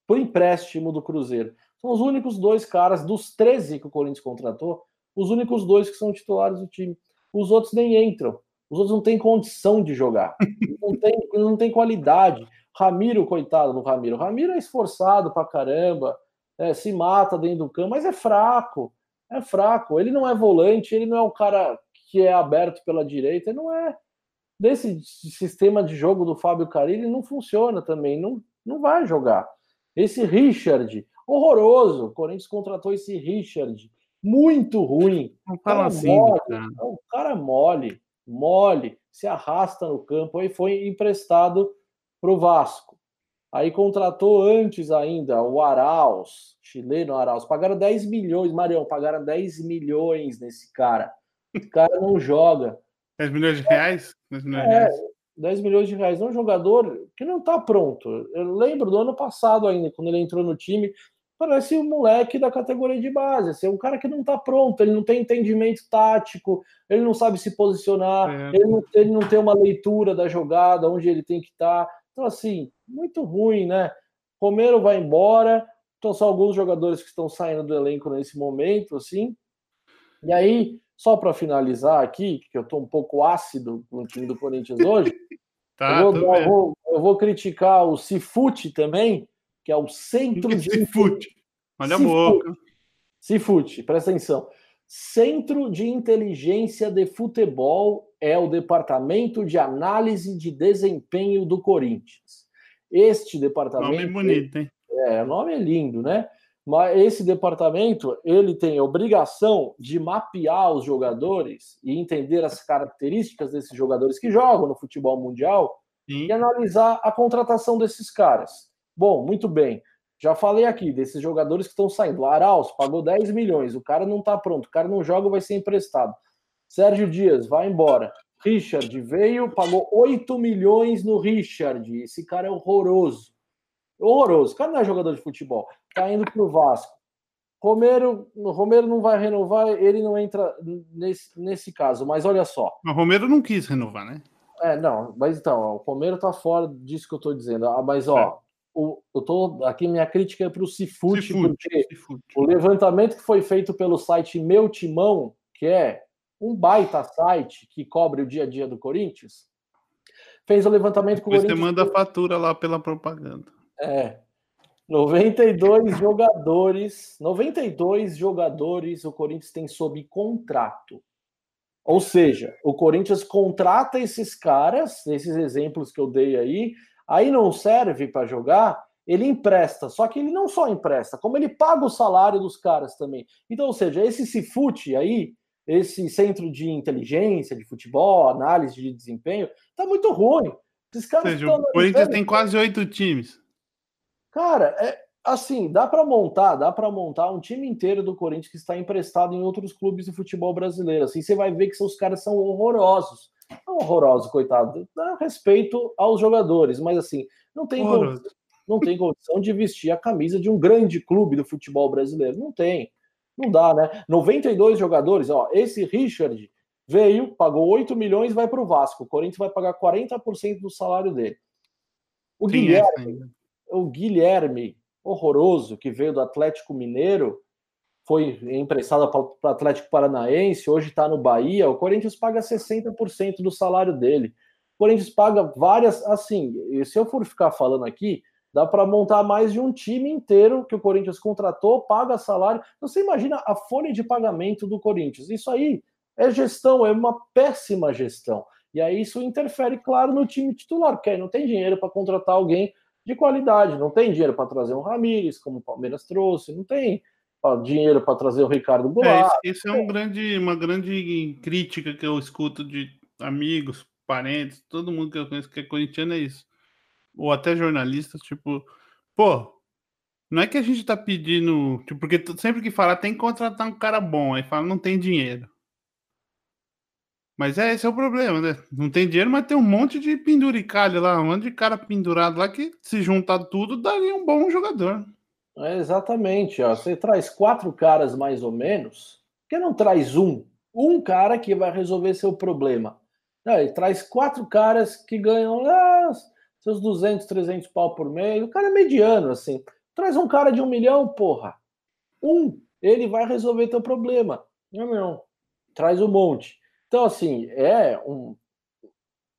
por empréstimo do Cruzeiro. São os únicos dois caras dos 13 que o Corinthians contratou, os únicos dois que são titulares do time. Os outros nem entram. Os outros não têm condição de jogar. Não tem, não tem qualidade. Ramiro, coitado do Ramiro. Ramiro é esforçado pra caramba, é, se mata dentro do campo, mas é fraco. É fraco. Ele não é volante, ele não é o cara que é aberto pela direita, ele não é. Desse sistema de jogo do Fábio Carilli não funciona também, não, não vai jogar. Esse Richard, horroroso. O Corinthians contratou esse Richard, muito ruim. Não fala assim, mole, cara. O cara mole, mole, se arrasta no campo. Aí foi emprestado para o Vasco. Aí contratou antes ainda o Arauz, chileno Arauz. Pagaram 10 milhões, Marião, pagaram 10 milhões nesse cara. O cara não joga. 10 milhões de reais? 10 milhões é, de reais. 10 milhões de reais. É um jogador que não está pronto. Eu lembro do ano passado ainda, quando ele entrou no time, parece um moleque da categoria de base. Assim, é um cara que não está pronto, ele não tem entendimento tático, ele não sabe se posicionar, é. ele, não, ele não tem uma leitura da jogada, onde ele tem que estar. Tá. Então, assim, muito ruim, né? Romero vai embora, então são alguns jogadores que estão saindo do elenco nesse momento, assim. E aí, só para finalizar aqui, que eu estou um pouco ácido com o time do Corinthians hoje, tá, eu, vou, eu, vou, eu, vou, criticar o Cifute também, que é o centro de. Cifute. Olha a boca. Cifute, presta atenção. Centro de Inteligência de Futebol é o Departamento de Análise de Desempenho do Corinthians. Este departamento. Nome bonito, hein? É, o nome é lindo, né? Mas esse departamento ele tem a obrigação de mapear os jogadores e entender as características desses jogadores que jogam no futebol mundial Sim. e analisar a contratação desses caras. Bom, muito bem. Já falei aqui desses jogadores que estão saindo. Arauz pagou 10 milhões, o cara não está pronto, o cara não joga, vai ser emprestado. Sérgio Dias vai embora. Richard veio, pagou 8 milhões no Richard. Esse cara é horroroso. Horroroso. O cara não é jogador de futebol. Tá indo pro Vasco. Romero, Romero não vai renovar, ele não entra nesse, nesse caso, mas olha só. O Romero não quis renovar, né? É, não, mas então, ó, o Romero tá fora disso que eu tô dizendo. Ah, mas ó, é. o, eu tô aqui minha crítica é pro Cifute, porque o levantamento que foi feito pelo site Meu Timão, que é um baita site que cobre o dia a dia do Corinthians, fez o levantamento com o Corinthians. Você manda a fatura lá pela propaganda. É. 92 jogadores, 92 jogadores o Corinthians tem sob contrato. Ou seja, o Corinthians contrata esses caras, esses exemplos que eu dei aí, aí não serve para jogar, ele empresta. Só que ele não só empresta, como ele paga o salário dos caras também. Então, ou seja, esse Cifute aí, esse centro de inteligência, de futebol, análise de desempenho, tá muito ruim. Esses caras ou seja, o Corinthians tem quase oito times. Cara, é assim, dá para montar, dá para montar um time inteiro do Corinthians que está emprestado em outros clubes de futebol brasileiro. Assim, você vai ver que os caras são horrorosos. Não horrorosos, coitado. Dá respeito aos jogadores, mas assim, não tem não tem condição de vestir a camisa de um grande clube do futebol brasileiro. Não tem. Não dá, né? 92 jogadores, ó, esse Richard veio, pagou 8 milhões, vai para o Vasco. O Corinthians vai pagar 40% do salário dele. O é Guilherme, é o Guilherme, horroroso, que veio do Atlético Mineiro, foi emprestado para o Atlético Paranaense, hoje está no Bahia. O Corinthians paga 60% do salário dele. O Corinthians paga várias, assim, se eu for ficar falando aqui, dá para montar mais de um time inteiro que o Corinthians contratou, paga salário. Você imagina a folha de pagamento do Corinthians? Isso aí é gestão, é uma péssima gestão. E aí isso interfere, claro, no time titular, porque aí não tem dinheiro para contratar alguém de qualidade, não tem dinheiro para trazer um Ramires, como o Palmeiras trouxe, não tem dinheiro para trazer o Ricardo é, Goulart. É, isso, é um grande, uma grande crítica que eu escuto de amigos, parentes, todo mundo que eu conheço que é corintiano é isso. Ou até jornalistas, tipo, pô, não é que a gente tá pedindo, tipo, porque sempre que fala tem que contratar um cara bom, aí fala não tem dinheiro. Mas é esse é o problema, né? Não tem dinheiro, mas tem um monte de penduricalho lá, um monte de cara pendurado lá que se juntar tudo daria um bom jogador. É exatamente, ó. Você traz quatro caras mais ou menos, que não traz um, um cara que vai resolver seu problema. Não, ele traz quatro caras que ganham ah, seus 200, 300 pau por mês. O cara é mediano, assim. Traz um cara de um milhão, porra. Um, ele vai resolver teu problema. Não, não. Traz um monte. Então, assim, é um,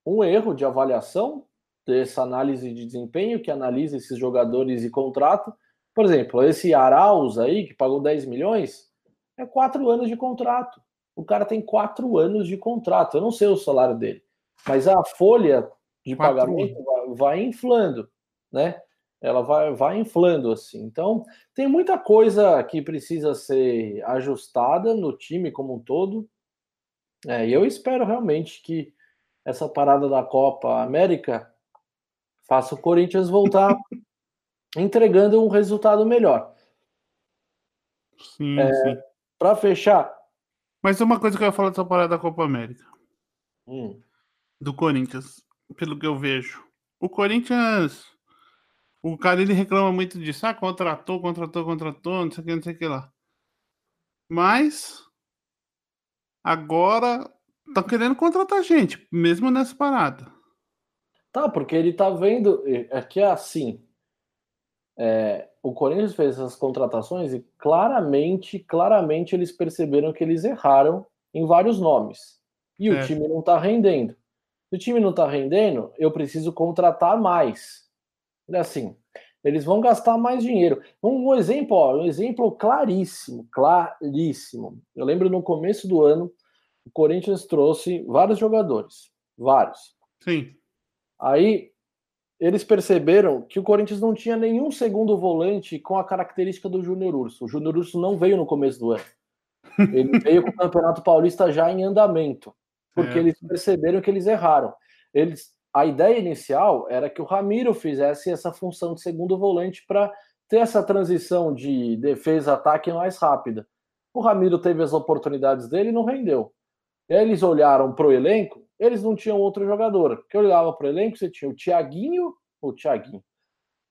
um erro de avaliação dessa análise de desempenho que analisa esses jogadores e contrato. Por exemplo, esse Arauz aí, que pagou 10 milhões, é quatro anos de contrato. O cara tem quatro anos de contrato. Eu não sei o salário dele, mas a folha de quatro pagamento vai, vai, inflando, né? Ela vai, vai inflando assim. Então, tem muita coisa que precisa ser ajustada no time como um todo. É, e eu espero realmente que essa parada da Copa América faça o Corinthians voltar entregando um resultado melhor. Sim, é, sim. Para fechar. Mas uma coisa que eu ia falar dessa parada da Copa América. Hum. Do Corinthians, pelo que eu vejo. O Corinthians. O cara ele reclama muito disso. Ah, contratou, contratou, contratou, não sei o que, não sei o que lá. Mas agora tá querendo contratar gente, mesmo nessa parada. Tá, porque ele tá vendo. É que é assim. É, o Corinthians fez essas contratações e claramente, claramente eles perceberam que eles erraram em vários nomes. E é. o time não tá rendendo. Se o time não tá rendendo, eu preciso contratar mais. É assim, eles vão gastar mais dinheiro. Um, um exemplo, ó, um exemplo claríssimo, claríssimo. Eu lembro no começo do ano, o Corinthians trouxe vários jogadores, vários. Sim. Aí eles perceberam que o Corinthians não tinha nenhum segundo volante com a característica do Júnior Urso. O Júnior Urso não veio no começo do ano. Ele veio com o Campeonato Paulista já em andamento, porque é. eles perceberam que eles erraram. Eles a ideia inicial era que o Ramiro fizesse essa função de segundo volante para ter essa transição de defesa-ataque mais rápida. O Ramiro teve as oportunidades dele e não rendeu. Eles olharam para o elenco, eles não tinham outro jogador. Eu olhava para o elenco, você tinha o Thiaguinho, o Thiaguinho.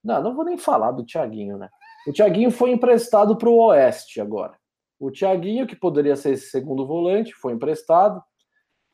Não, não vou nem falar do Thiaguinho, né? O Thiaguinho foi emprestado para o Oeste agora. O Thiaguinho, que poderia ser esse segundo volante, foi emprestado.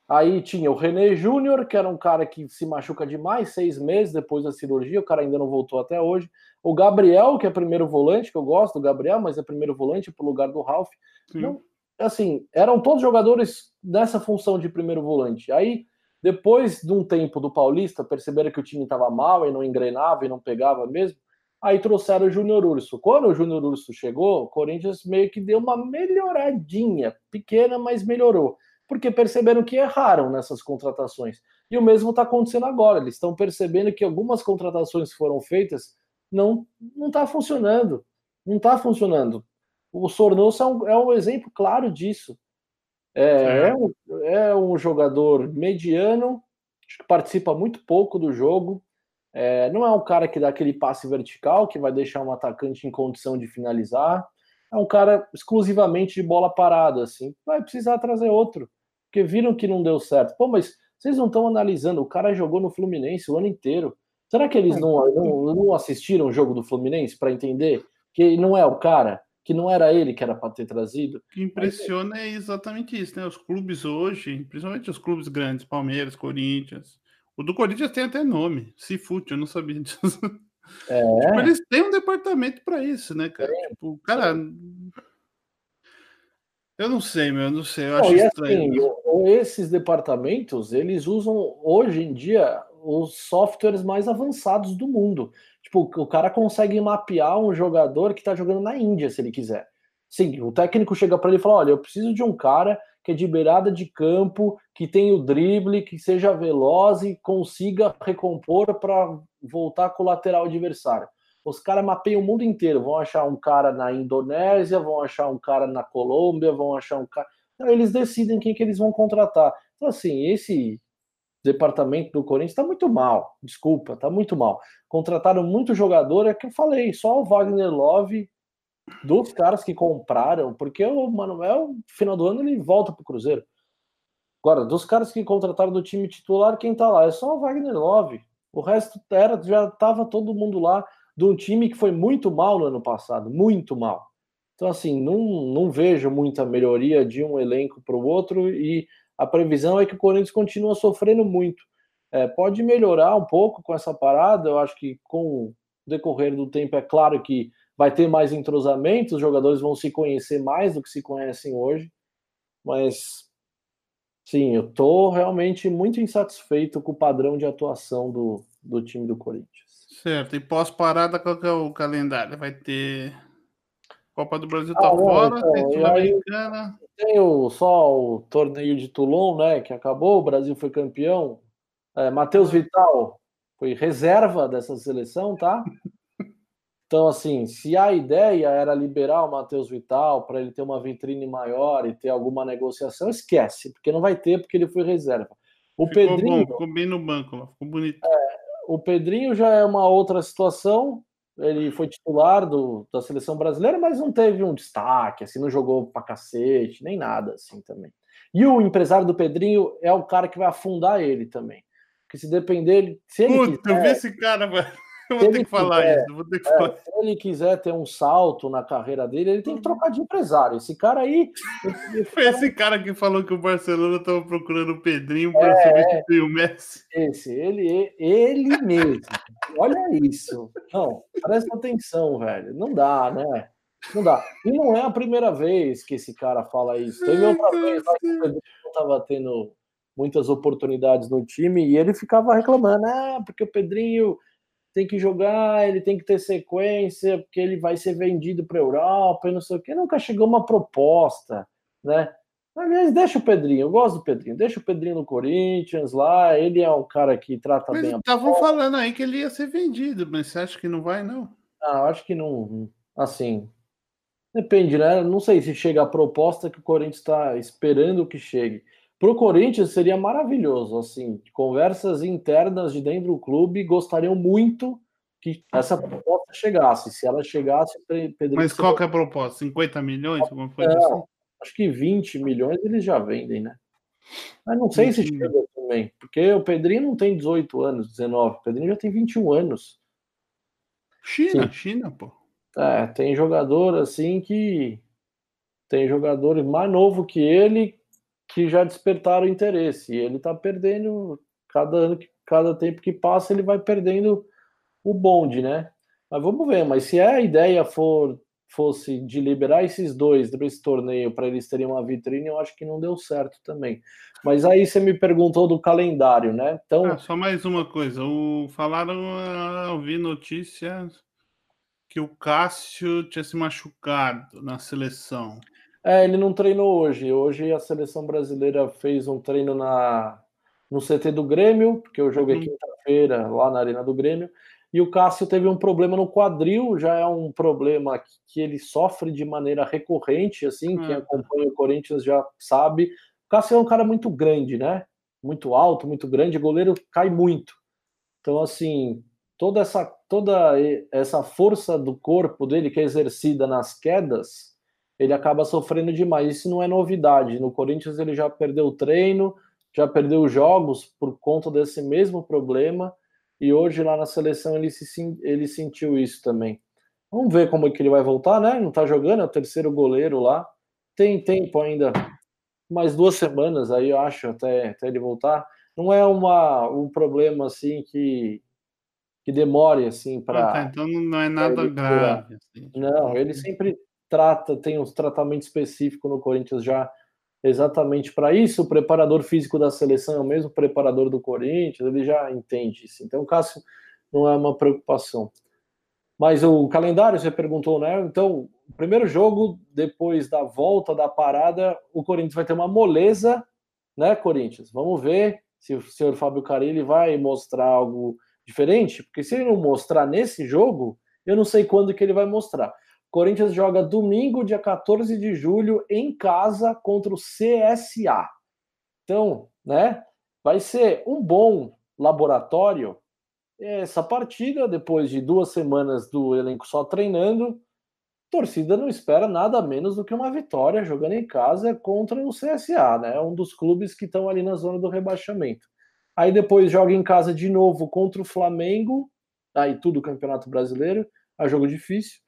Aí tinha o René Júnior, que era um cara que se machuca demais, seis meses depois da cirurgia, o cara ainda não voltou até hoje. O Gabriel, que é primeiro volante, que eu gosto do Gabriel, mas é primeiro volante pro lugar do Ralph. Então, assim, eram todos jogadores nessa função de primeiro volante. Aí, depois de um tempo do Paulista, perceberam que o time estava mal e não engrenava e não pegava mesmo. Aí trouxeram o Júnior Urso. Quando o Júnior Urso chegou, o Corinthians meio que deu uma melhoradinha, pequena, mas melhorou porque perceberam que erraram nessas contratações. E o mesmo está acontecendo agora. Eles estão percebendo que algumas contratações que foram feitas não não está funcionando. Não está funcionando. O Sornoso é um, é um exemplo claro disso. É, é, um, é um jogador mediano, que participa muito pouco do jogo. É, não é um cara que dá aquele passe vertical que vai deixar um atacante em condição de finalizar. É um cara exclusivamente de bola parada, assim. Vai precisar trazer outro porque viram que não deu certo. Pô, mas vocês não estão analisando, o cara jogou no Fluminense o ano inteiro. Será que eles não, não, não assistiram o jogo do Fluminense para entender que não é o cara, que não era ele que era para ter trazido? O que impressiona Mas, é exatamente isso, né? Os clubes hoje, principalmente os clubes grandes, Palmeiras, Corinthians. O do Corinthians tem até nome, Cifute, eu não sabia disso. É. Tipo, eles têm um departamento para isso, né, cara? É. Tipo, cara. Eu não sei, meu, eu não sei, eu acho não, estranho. Assim, esses departamentos, eles usam hoje em dia os softwares mais avançados do mundo. Tipo, o cara consegue mapear um jogador que tá jogando na Índia, se ele quiser. Sim, o técnico chega para ele e fala: olha, eu preciso de um cara que é de beirada de campo, que tem o drible, que seja veloz e consiga recompor para voltar com o lateral adversário. Os caras mapeiam o mundo inteiro, vão achar um cara na Indonésia, vão achar um cara na Colômbia, vão achar um cara. Eles decidem quem que eles vão contratar. Então, assim, esse departamento do Corinthians está muito mal, desculpa, está muito mal. Contrataram muito jogador, é que eu falei, só o Wagner Love dos caras que compraram, porque o Manuel, no final do ano, ele volta para o Cruzeiro. Agora, dos caras que contrataram do time titular, quem tá lá? É só o Wagner Love. O resto era, já estava todo mundo lá de um time que foi muito mal no ano passado, muito mal. Então, assim, não, não vejo muita melhoria de um elenco para o outro e a previsão é que o Corinthians continua sofrendo muito. É, pode melhorar um pouco com essa parada, eu acho que com o decorrer do tempo é claro que vai ter mais entrosamento, os jogadores vão se conhecer mais do que se conhecem hoje, mas sim, eu estou realmente muito insatisfeito com o padrão de atuação do, do time do Corinthians. Certo, e pós-parada, qual que é o calendário? Vai ter Copa do Brasil tá ah, fora, então, tem Sul-Americana. Tem o, só o torneio de Toulon, né? Que acabou, o Brasil foi campeão. É, Matheus Vital foi reserva dessa seleção, tá? Então, assim, se a ideia era liberar o Matheus Vital para ele ter uma vitrine maior e ter alguma negociação, esquece, porque não vai ter, porque ele foi reserva. O ficou Pedrinho. Bom, ficou bem no banco, ficou bonito. É, o Pedrinho já é uma outra situação. Ele foi titular do, da seleção brasileira, mas não teve um destaque, assim, não jogou pra cacete, nem nada assim também. E o empresário do Pedrinho é o cara que vai afundar ele também. Porque se depender, se ele Puta, quiser, eu vi esse cara, velho. Eu vou ter que falar quiser, isso. Vou ter que é, falar. Se ele quiser ter um salto na carreira dele, ele tem que trocar de empresário. Esse cara aí. Foi esse cara que falou que o Barcelona estava procurando o Pedrinho para é, substituir o Messi. Esse, ele, ele mesmo. Olha isso. Não, presta atenção, velho. Não dá, né? Não dá. E não é a primeira vez que esse cara fala isso. Teve outra vez lá que o Pedrinho estava tendo muitas oportunidades no time e ele ficava reclamando, ah, porque o Pedrinho tem que jogar, ele tem que ter sequência, porque ele vai ser vendido para a Europa e não sei o que. Nunca chegou uma proposta, né? Aliás, deixa o Pedrinho, eu gosto do Pedrinho, deixa o Pedrinho no Corinthians lá, ele é um cara que trata mas bem a Estavam falando aí que ele ia ser vendido, mas você acha que não vai, não? Ah, acho que não. Assim, depende, né? Não sei se chega a proposta que o Corinthians está esperando que chegue. Para o Corinthians seria maravilhoso, assim, conversas internas de dentro do clube gostariam muito que essa proposta chegasse. Se ela chegasse, Pedro. Mas qual que é a proposta? 50 milhões? Alguma coisa assim? Acho que 20 milhões eles já vendem, né? Mas não sei se chega também, porque o Pedrinho não tem 18 anos, 19, o Pedrinho já tem 21 anos. China, Sim. China, pô. É, tem jogador assim que tem jogadores mais novo que ele que já despertaram interesse. E ele está perdendo cada ano, cada tempo que passa, ele vai perdendo o bonde, né? Mas vamos ver. Mas se a ideia for fosse de liberar esses dois desse torneio para eles terem uma vitrine, eu acho que não deu certo também. Mas aí você me perguntou do calendário, né? Então, ah, só mais uma coisa. O, falaram, ah, eu vi notícias que o Cássio tinha se machucado na seleção. É, ele não treinou hoje. Hoje a seleção brasileira fez um treino na, no CT do Grêmio, porque eu joguei uhum. quinta-feira lá na Arena do Grêmio. E o Cássio teve um problema no quadril, já é um problema que, que ele sofre de maneira recorrente, assim, uhum. quem acompanha o Corinthians já sabe. O Cássio é um cara muito grande, né? Muito alto, muito grande, o goleiro cai muito. Então, assim, toda essa, toda essa força do corpo dele que é exercida nas quedas, ele acaba sofrendo demais. Isso não é novidade. No Corinthians ele já perdeu treino, já perdeu jogos por conta desse mesmo problema. e hoje lá na seleção ele, se, ele sentiu isso também. Vamos ver como é que ele vai voltar, né? Não tá jogando, é o terceiro goleiro lá. Tem tempo ainda, mais duas semanas aí, eu acho, até, até ele voltar. Não é uma, um problema assim que, que demore assim para. Ah, tá, então não é nada grave. Assim. Não, ele sempre trata, tem um tratamento específico no Corinthians já exatamente para isso. O preparador físico da seleção é o mesmo preparador do Corinthians, ele já entende isso. Então, o Cássio não é uma preocupação. Mas o calendário, você perguntou, né? Então, primeiro jogo, depois da volta da parada, o Corinthians vai ter uma moleza, né, Corinthians? Vamos ver se o senhor Fábio Carilli vai mostrar algo diferente, porque se ele não mostrar nesse jogo, eu não sei quando que ele vai mostrar. Corinthians joga domingo, dia 14 de julho, em casa contra o CSA. Então, né, vai ser um bom laboratório essa partida, depois de duas semanas do elenco só treinando, torcida não espera nada menos do que uma vitória jogando em casa contra o CSA, né? Um dos clubes que estão ali na zona do rebaixamento. Aí depois joga em casa de novo contra o Flamengo, aí tudo Campeonato Brasileiro, a jogo difícil.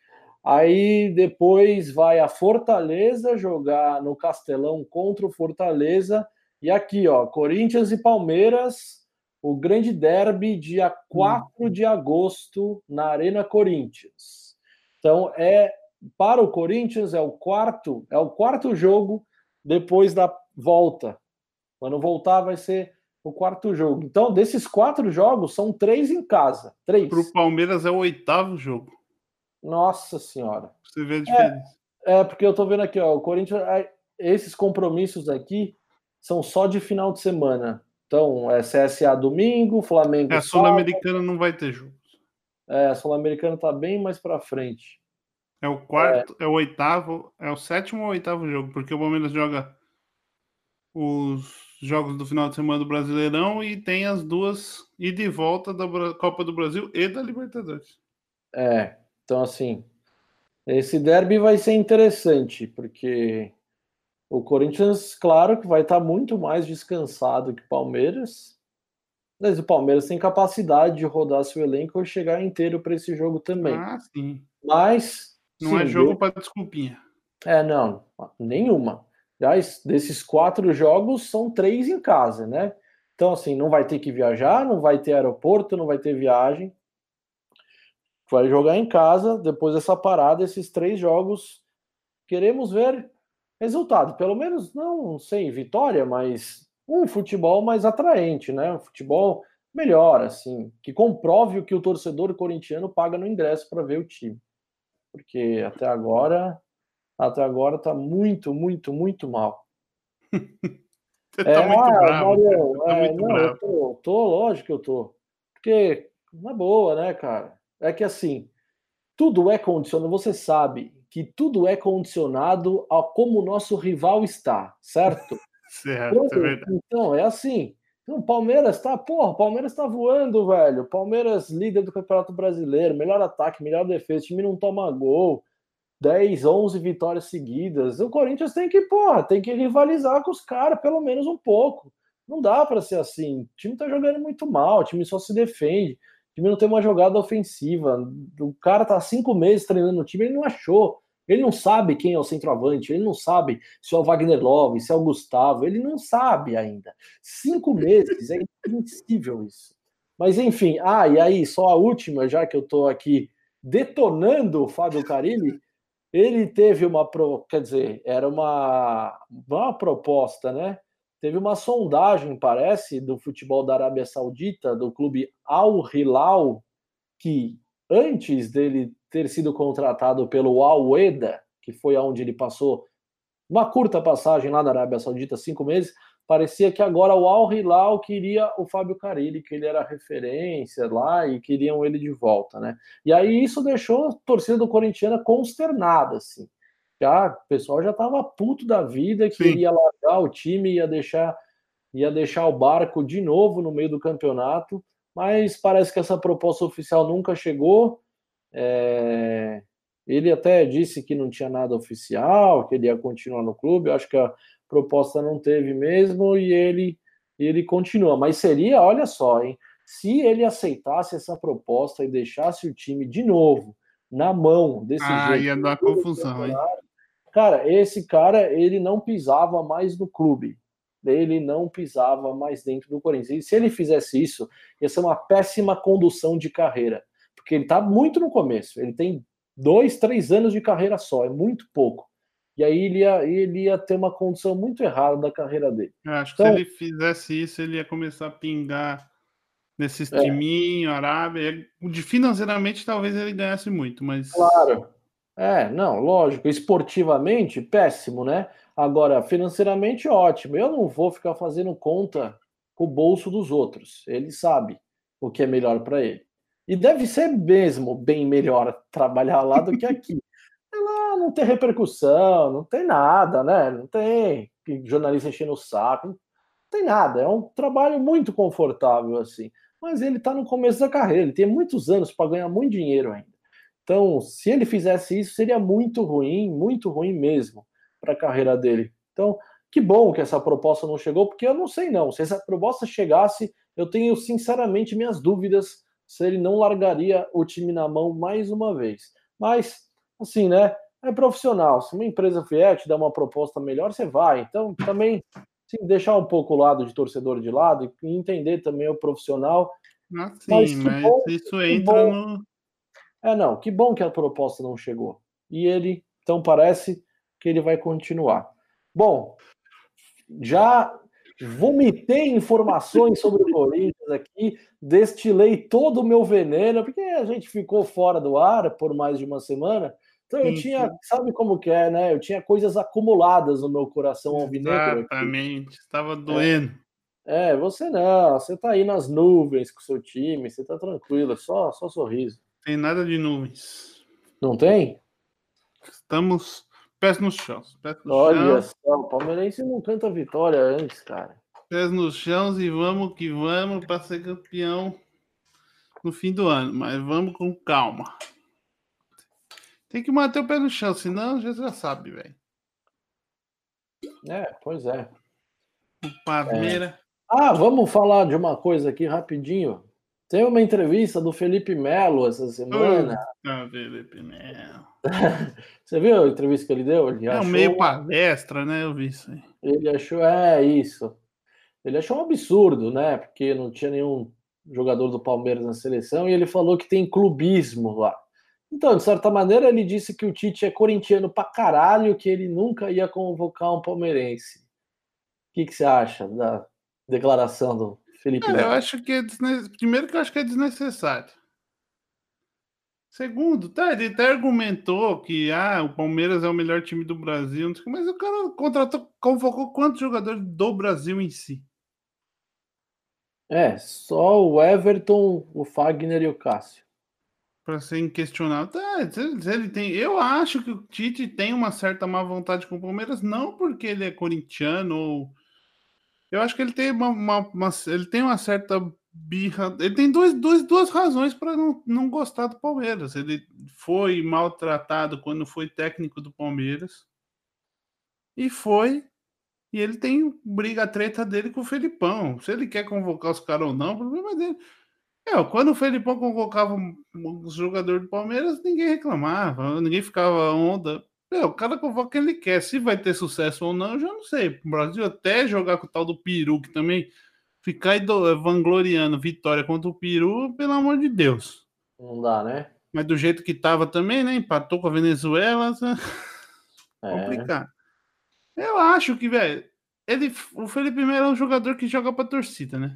Aí depois vai a Fortaleza jogar no Castelão contra o Fortaleza. E aqui, ó, Corinthians e Palmeiras o grande derby dia 4 hum. de agosto na Arena Corinthians. Então é para o Corinthians é o quarto, é o quarto jogo depois da volta. Quando voltar vai ser o quarto jogo. Então, desses quatro jogos, são três em casa. Três. Para o Palmeiras é o oitavo jogo. Nossa Senhora. Você vê a diferença. É, é porque eu tô vendo aqui, ó, o Corinthians, esses compromissos aqui são só de final de semana. Então, é CSA domingo, Flamengo. É, a Sul-Americana não vai ter jogos. É, a Sul-Americana tá bem mais para frente. É o quarto, é. é. o oitavo, é o sétimo ou oitavo jogo, porque o Palmeiras joga os jogos do final de semana do Brasileirão e tem as duas e de volta da Copa do Brasil e da Libertadores. É, então assim, esse derby vai ser interessante, porque o Corinthians, claro que vai estar muito mais descansado que o Palmeiras, mas o Palmeiras tem capacidade de rodar seu elenco e chegar inteiro para esse jogo também. Ah, sim. Mas. Não sim, é jogo para desculpinha. É, não, nenhuma. Aliás, desses quatro jogos, são três em casa, né? Então, assim, não vai ter que viajar, não vai ter aeroporto, não vai ter viagem. Vai jogar em casa, depois dessa parada, esses três jogos. Queremos ver resultado, pelo menos não sem vitória, mas um futebol mais atraente, né? Um futebol melhor, assim, que comprove o que o torcedor corintiano paga no ingresso para ver o time. Porque até agora, até agora tá muito, muito, muito mal. Você tá é, muito ah, bravo. Mario, tá é, muito não, bravo. eu tô, tô, lógico que eu tô. Porque, na boa, né, cara? É que assim, tudo é condicionado, você sabe que tudo é condicionado a como o nosso rival está, certo? certo, então, é verdade. Então, é assim. Então, o Palmeiras tá, porra, o Palmeiras tá voando, velho. Palmeiras líder do Campeonato Brasileiro, melhor ataque, melhor defesa, o time não toma gol. 10, 11 vitórias seguidas. O Corinthians tem que, porra, tem que rivalizar com os caras, pelo menos um pouco. Não dá para ser assim. O time tá jogando muito mal, o time só se defende. O time não tem uma jogada ofensiva. O cara tá cinco meses treinando no time, ele não achou. Ele não sabe quem é o centroavante, ele não sabe se é o Wagner Love, se é o Gustavo, ele não sabe ainda. Cinco meses, é impossível isso. Mas enfim, ah, e aí, só a última, já que eu tô aqui detonando o Fábio Carilli, ele teve uma, pro... quer dizer, era uma, uma proposta, né? Teve uma sondagem, parece, do futebol da Arábia Saudita, do clube Al Hilal, que antes dele ter sido contratado pelo Al Eda, que foi aonde ele passou uma curta passagem lá na Arábia Saudita, cinco meses, parecia que agora o Al Hilal queria o Fábio Carilli, que ele era referência lá e queriam ele de volta, né? E aí isso deixou a torcida do Corinthians consternada, assim já, o pessoal já estava puto da vida que Sim. ia largar o time, ia deixar, ia deixar o barco de novo no meio do campeonato, mas parece que essa proposta oficial nunca chegou. É... Ele até disse que não tinha nada oficial, que ele ia continuar no clube. Eu acho que a proposta não teve mesmo e ele ele continua. Mas seria, olha só, hein? Se ele aceitasse essa proposta e deixasse o time de novo na mão desse ah, jeito. Ia dar confusão, hein? Cara, esse cara, ele não pisava mais no clube. Ele não pisava mais dentro do Corinthians. E se ele fizesse isso, ia ser uma péssima condução de carreira. Porque ele tá muito no começo. Ele tem dois, três anos de carreira só, é muito pouco. E aí ele ia, ele ia ter uma condição muito errada da carreira dele. Eu acho que então, se ele fizesse isso, ele ia começar a pingar nesses é. timinhos, Arábia. De financeiramente, talvez ele ganhasse muito, mas. Claro. É, não, lógico. Esportivamente, péssimo, né? Agora, financeiramente, ótimo. Eu não vou ficar fazendo conta com o bolso dos outros. Ele sabe o que é melhor para ele. E deve ser mesmo bem melhor trabalhar lá do que aqui. Lá não tem repercussão, não tem nada, né? Não tem jornalista enchendo o saco, não tem nada. É um trabalho muito confortável, assim. Mas ele está no começo da carreira, ele tem muitos anos para ganhar muito dinheiro ainda. Então, se ele fizesse isso, seria muito ruim, muito ruim mesmo para a carreira dele. Então, que bom que essa proposta não chegou, porque eu não sei não. Se essa proposta chegasse, eu tenho sinceramente minhas dúvidas se ele não largaria o time na mão mais uma vez. Mas, assim, né? É profissional. Se uma empresa vier te dar uma proposta melhor, você vai. Então, também sim, deixar um pouco o lado de torcedor de lado e entender também o profissional. Ah, sim, mas, mas bom, isso entra bom. no. É, não, que bom que a proposta não chegou. E ele, então, parece que ele vai continuar. Bom, já vomitei informações sobre o Corinthians aqui, destilei todo o meu veneno, porque a gente ficou fora do ar por mais de uma semana. Então eu sim, tinha, sim. sabe como que é, né? Eu tinha coisas acumuladas no meu coração alvinegro. Exatamente, estava doendo. É, é, você não, você tá aí nas nuvens com o seu time, você tá tranquilo, só, só sorriso. Tem nada de nuvens. Não tem? Estamos Pés no chão. Pés no Olha chão. só, o palmeirense não canta vitória antes, cara. Pés no chão e vamos que vamos para ser campeão no fim do ano, mas vamos com calma. Tem que manter o pé no chão, senão já já sabe, velho. É, pois é. O Palmeiras. É. Ah, vamos falar de uma coisa aqui rapidinho. Tem uma entrevista do Felipe Melo essa semana. Ah, Felipe Melo. Você viu a entrevista que ele deu? Ele é achou... meio palestra, né? Eu vi isso aí. Ele achou, é isso. Ele achou um absurdo, né? Porque não tinha nenhum jogador do Palmeiras na seleção e ele falou que tem clubismo lá. Então, de certa maneira, ele disse que o Tite é corintiano pra caralho, que ele nunca ia convocar um palmeirense. O que, que você acha da declaração do Felipe é, Eu acho que é desne... primeiro que eu acho que é desnecessário. Segundo, tá, ele até argumentou que ah, o Palmeiras é o melhor time do Brasil, mas o cara contratou, convocou quantos jogadores do Brasil em si? É, só o Everton, o Fagner e o Cássio. Para ser inquestionável. Tá, ele tem. Eu acho que o Tite tem uma certa má vontade com o Palmeiras, não porque ele é corintiano ou eu acho que ele tem uma, uma, uma, ele tem uma certa birra. Ele tem dois, dois, duas razões para não, não gostar do Palmeiras. Ele foi maltratado quando foi técnico do Palmeiras. E foi. E ele tem briga treta dele com o Felipão. Se ele quer convocar os caras ou não, o problema é dele. É, quando o Felipão convocava os jogadores do Palmeiras, ninguém reclamava, ninguém ficava onda. É, o cara convoca quem ele quer. Se vai ter sucesso ou não, eu já não sei. O Brasil até jogar com o tal do Peru, que também ficar vangloriando vitória contra o Peru, pelo amor de Deus. Não dá, né? Mas do jeito que tava também, né? Empatou com a Venezuela. É. Complicado. Eu acho que, velho, ele, o Felipe Melo é um jogador que joga pra torcida, né?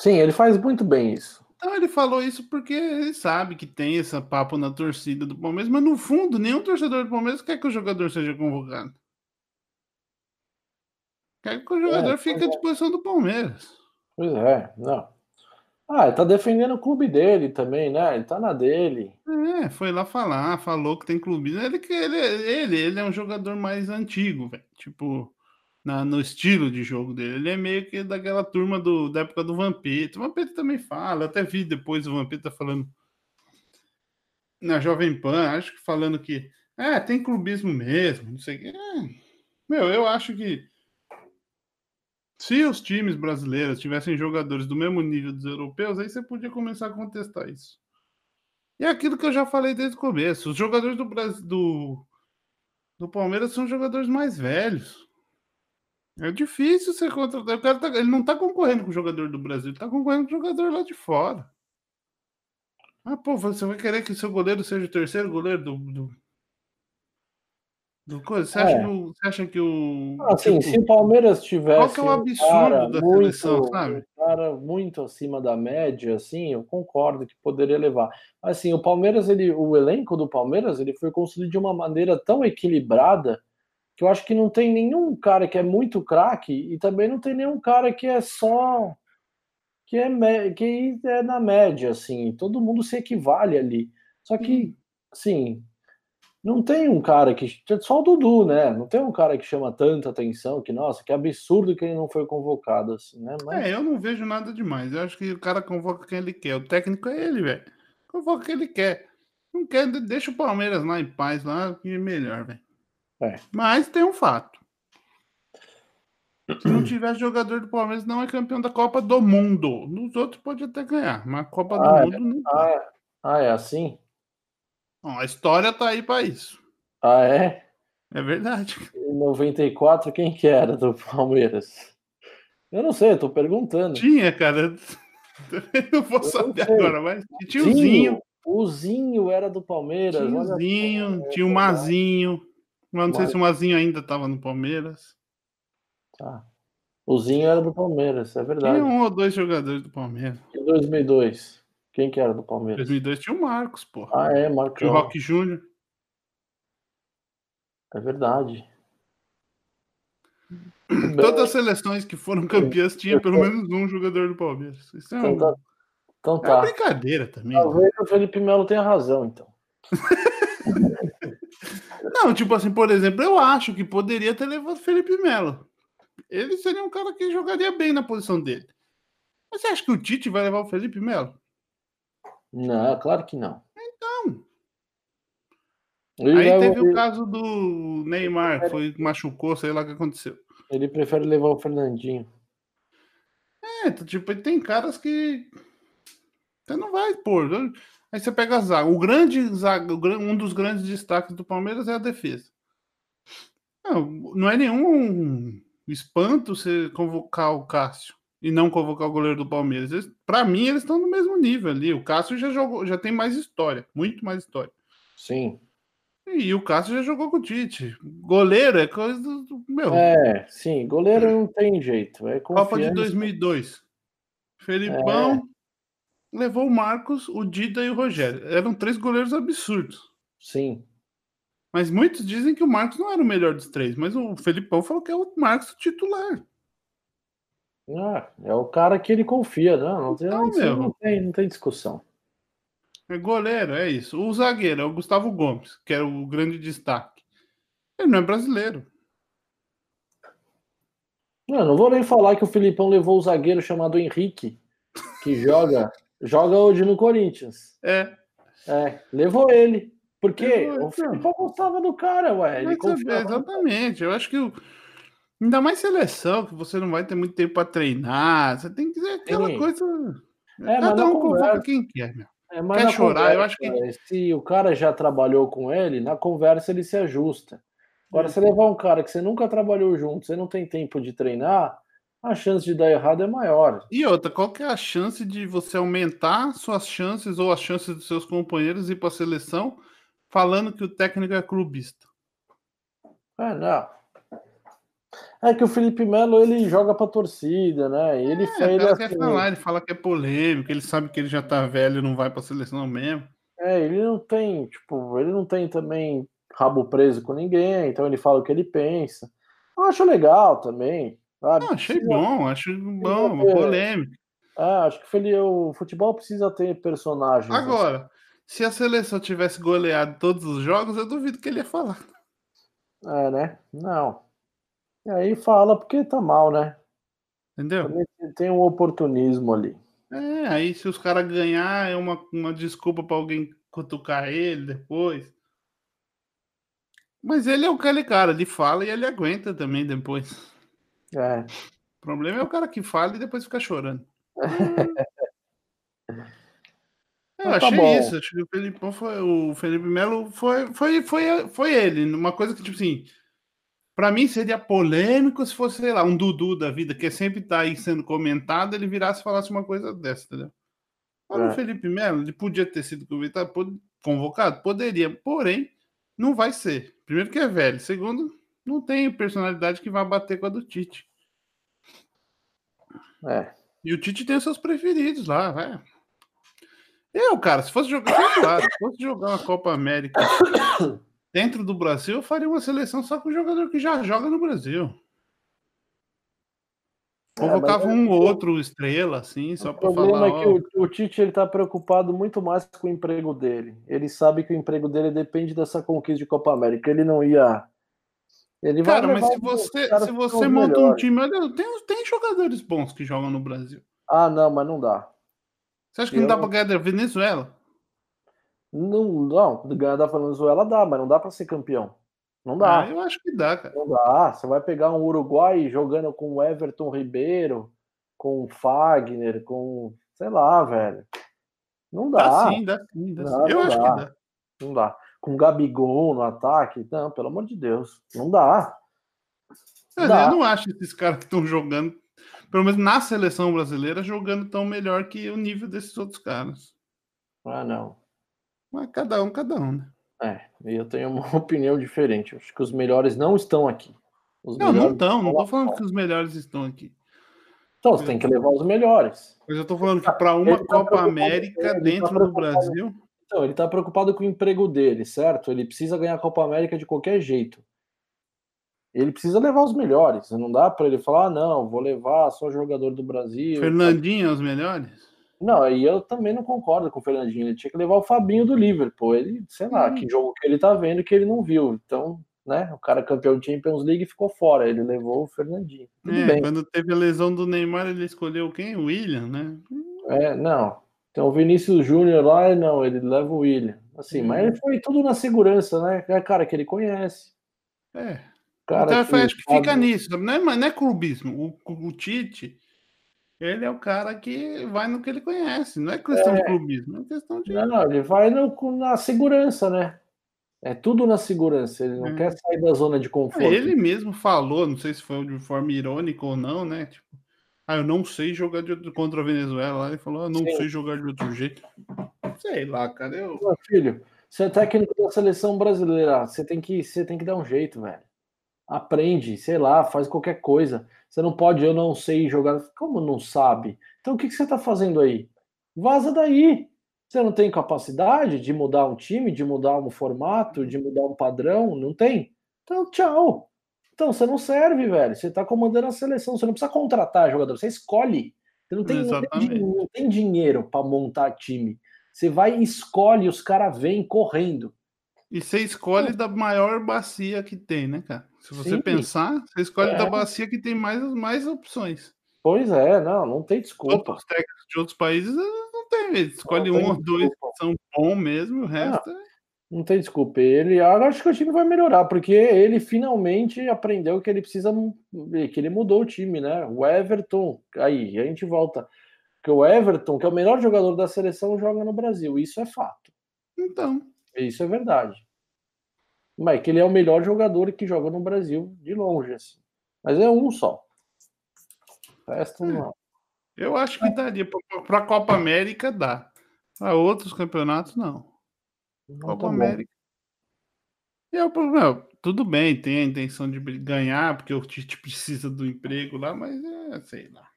Sim, ele faz muito bem isso. Então ele falou isso porque ele sabe que tem esse papo na torcida do Palmeiras, mas no fundo, nenhum torcedor do Palmeiras quer que o jogador seja convocado. Quer que o jogador é, fique à é. disposição do Palmeiras. Pois é, não. Ah, ele tá defendendo o clube dele também, né? Ele tá na dele. É, foi lá falar, falou que tem clube. Ele, ele, ele, ele é um jogador mais antigo, velho. Tipo, na, no estilo de jogo dele. Ele é meio que daquela turma do, da época do Vampeta. O Vampeta também fala, até vi depois o Vampeta falando na Jovem Pan, acho que falando que é, tem clubismo mesmo, não sei o que. É, meu, eu acho que Se os times brasileiros tivessem jogadores do mesmo nível dos europeus, aí você podia começar a contestar isso. E é aquilo que eu já falei desde o começo. Os jogadores do Brasil, do, do Palmeiras são jogadores mais velhos. É difícil você contratar. O cara tá, ele não está concorrendo com o jogador do Brasil, ele está concorrendo com o jogador lá de fora. Ah, pô, você vai querer que seu goleiro seja o terceiro goleiro do. do, do coisa? Você, é. acha que o, você acha que o. Assim, tipo, se o Palmeiras tivesse. Qual que é o absurdo da muito, seleção, sabe? Um cara muito acima da média, assim, eu concordo que poderia levar. Mas, assim, o Palmeiras, ele, o elenco do Palmeiras, ele foi construído de uma maneira tão equilibrada que eu acho que não tem nenhum cara que é muito craque e também não tem nenhum cara que é só que é, que é na média, assim, todo mundo se equivale ali. Só que, assim, não tem um cara que. Só o Dudu, né? Não tem um cara que chama tanta atenção que, nossa, que absurdo que ele não foi convocado, assim, né? Mas... É, eu não vejo nada demais. Eu acho que o cara convoca quem ele quer. O técnico é ele, velho. Convoca quem ele quer. Não quer, deixa o Palmeiras lá em paz, lá, que é melhor, velho. É. Mas tem um fato. Se não tiver jogador do Palmeiras, não é campeão da Copa do Mundo. Nos outros pode até ganhar, mas a Copa do ah, Mundo não. Ah, é, ah, é assim? Bom, a história tá aí para isso. Ah, é? É verdade. Em 94, quem que era do Palmeiras? Eu não sei, eu tô perguntando. Tinha, cara. Eu vou eu saber agora, mas tinha o Zinho. O Zinho era do Palmeiras. Tinha o Zinho, tinha o Mazinho. Mas não sei se o Mazinho ainda estava no Palmeiras. Tá. O Zinho era do Palmeiras, é verdade. Tinha um ou dois jogadores do Palmeiras. Em 2002, quem que era do Palmeiras? Em 2002 tinha o Marcos, pô. Ah, é, Marcos. Tinha o Rock Júnior. É verdade. Todas as seleções que foram campeãs tinha pelo menos um jogador do Palmeiras. Isso é, um... então, tá. Então tá. É uma brincadeira também. Talvez né? o Felipe Melo tenha razão, então. Não, tipo assim, por exemplo, eu acho que poderia ter levado Felipe Melo. Ele seria um cara que jogaria bem na posição dele. Mas você acha que o Tite vai levar o Felipe Melo? Não, claro que não. Então. Ele Aí teve o caso do Neymar, foi machucou, sei lá o que aconteceu. Ele prefere levar o Fernandinho. É, tipo, tem caras que você não vai pôr. Aí você pega a zaga. O grande zaga, um dos grandes destaques do Palmeiras é a defesa. Não, não é nenhum espanto você convocar o Cássio e não convocar o goleiro do Palmeiras. Para mim, eles estão no mesmo nível ali. O Cássio já jogou, já tem mais história, muito mais história. Sim. E o Cássio já jogou com o Tite. Goleiro é coisa do meu. É, sim, goleiro não tem jeito. É Copa de 2002. Felipão, levou o Marcos, o Dida e o Rogério. Eram três goleiros absurdos. Sim. Mas muitos dizem que o Marcos não era o melhor dos três, mas o Felipão falou que é o Marcos titular. Ah, é o cara que ele confia, né? não, tem, não, não, tem, não tem discussão. É goleiro, é isso. O zagueiro é o Gustavo Gomes, que era o grande destaque. Ele não é brasileiro. Não, não vou nem falar que o Filipão levou o zagueiro chamado Henrique, que joga joga hoje no Corinthians. É. É, levou ele. Porque levou, o Filipão gostava do cara, ué. Ele exatamente. Eu acho que o... ainda mais seleção, que você não vai ter muito tempo para treinar. Você tem que dizer aquela Sim. coisa. É, Cada um convoca quem quer, meu. É, quer chorar, conversa, eu acho que. Se o cara já trabalhou com ele, na conversa ele se ajusta. Agora, se levar um cara que você nunca trabalhou junto, você não tem tempo de treinar, a chance de dar errado é maior. E outra, qual que é a chance de você aumentar suas chances ou as chances dos seus companheiros ir para a seleção falando que o técnico é clubista? É, não. É que o Felipe Melo ele joga para torcida, né? Ele é, ele, assim... quer falar, ele fala que é polêmico, ele sabe que ele já tá velho e não vai para a seleção mesmo. É, ele não tem, tipo, ele não tem também rabo preso com ninguém, então ele fala o que ele pensa. Eu acho legal também. Sabe? Ah, achei precisa, bom, acho bom, uma polêmica. É, acho que o futebol precisa ter personagens. Assim. Agora, assim. se a seleção tivesse goleado todos os jogos, eu duvido que ele ia falar. É, né? Não. E aí fala porque tá mal, né? Entendeu? tem um oportunismo ali. É, aí se os caras ganhar, é uma, uma desculpa para alguém cutucar ele depois. Mas ele é aquele cara, ele fala e ele aguenta também depois. É. problema é o cara que fala e depois fica chorando. Eu tá achei tá isso. Acho que o Felipe, foi, o Felipe Melo foi, foi, foi, foi ele. Uma coisa que, tipo assim, para mim seria polêmico se fosse, sei lá, um Dudu da vida, que sempre tá aí sendo comentado, ele virasse e falasse uma coisa dessa, entendeu? É. o Felipe Melo, ele podia ter sido convocado? Poderia, porém, não vai ser. Primeiro que é velho, segundo, não tem personalidade que vai bater com a do Tite. É. E o Tite tem os seus preferidos lá, vai. Eu, cara, se fosse jogar, se fosse jogar uma Copa América dentro do Brasil, eu faria uma seleção só com o jogador que já joga no Brasil. É, Convocava é, um ou outro estrela, assim, só para falar. O problema é que o, o, Tite ele tá preocupado muito mais com o emprego dele. Ele sabe que o emprego dele depende dessa conquista de Copa América. Ele não ia. Ele Cara, mas se você, se você monta melhores. um time, olha, tem, tem jogadores bons que jogam no Brasil. Ah, não, mas não dá. Você acha que eu... não dá para ganhar da Venezuela? Não, não, ganhar da Venezuela dá, mas não dá para ser campeão. Não dá. Ah, eu acho que dá, cara. Não dá. Você vai pegar um Uruguai jogando com o Everton Ribeiro, com o Fagner, com. sei lá, velho. Não dá. Dá sim, dá sim. Dá não, sim. Eu acho dá. que dá. Não dá. Com Gabigol no ataque, não, pelo amor de Deus. Não dá. Eu, dá. eu não acho esses caras que estão jogando pelo menos na seleção brasileira, jogando tão melhor que o nível desses outros caras. Ah, não. Mas cada um, cada um, né? É, eu tenho uma opinião diferente. Acho que os melhores não estão aqui. Os não, não estão. Não tô falando que os melhores estão aqui. Então, você tem que levar os melhores. Mas eu tô falando que para uma tá Copa América dentro tá do Brasil. Então, ele tá preocupado com o emprego dele, certo? Ele precisa ganhar a Copa América de qualquer jeito ele precisa levar os melhores. Não dá para ele falar, ah, não, vou levar só jogador do Brasil. Fernandinho é os melhores? Não, aí eu também não concordo com o Fernandinho. Ele tinha que levar o Fabinho do Liverpool. Ele, sei lá, hum. que jogo que ele tá vendo que ele não viu. Então, né, o cara campeão de Champions League ficou fora. Ele levou o Fernandinho. Tudo é, bem. Quando teve a lesão do Neymar, ele escolheu quem? O William, né? É, não. Então o Vinícius Júnior lá, não, ele leva o William. Assim, hum. mas foi tudo na segurança, né? É cara que ele conhece. É, Cara, então, acho que fica nisso, não é, não é clubismo. O, o, Tite, ele é o cara que vai no que ele conhece, não é questão é, de clubismo, é questão de. Não, ele vai no, na segurança, né? É tudo na segurança, ele não é. quer sair da zona de conforto. Ele mesmo falou, não sei se foi de forma irônica ou não, né? Tipo, ah, eu não sei jogar de, contra a Venezuela. Ele falou, ah, não Sim. sei jogar de outro jeito. Sei lá, cara. Eu... Meu filho, você é técnico da seleção brasileira, você tem que, você tem que dar um jeito, velho aprende, sei lá, faz qualquer coisa. Você não pode, eu não sei jogar. Como não sabe? Então o que, que você está fazendo aí? Vaza daí. Você não tem capacidade de mudar um time, de mudar um formato, de mudar um padrão? Não tem? Então, tchau. Então, você não serve, velho. Você está comandando a seleção. Você não precisa contratar jogador. Você escolhe. Você não tem, não tem, não tem dinheiro para montar time. Você vai e escolhe, os caras vêm correndo. E você escolhe da maior bacia que tem, né, cara? Se você Sim. pensar, você escolhe é. da bacia que tem mais, mais opções. Pois é, não, não tem desculpa. Outros técnicos de outros países não tem, escolhe não um ou dois que são bons mesmo, o resto é... não tem desculpa. Ele, acho que o time vai melhorar, porque ele finalmente aprendeu que ele precisa, que ele mudou o time, né? O Everton, aí a gente volta. Que o Everton, que é o melhor jogador da seleção, joga no Brasil. Isso é fato. Então. Isso é verdade. Mas que ele é o melhor jogador que joga no Brasil, de longe, assim. Mas é um só. Resta é. não. Eu acho que daria. Para a Copa América dá. Para outros campeonatos, não. Copa América. Eu, não, tudo bem, tem a intenção de ganhar, porque o Tite precisa do emprego lá, mas é, sei lá.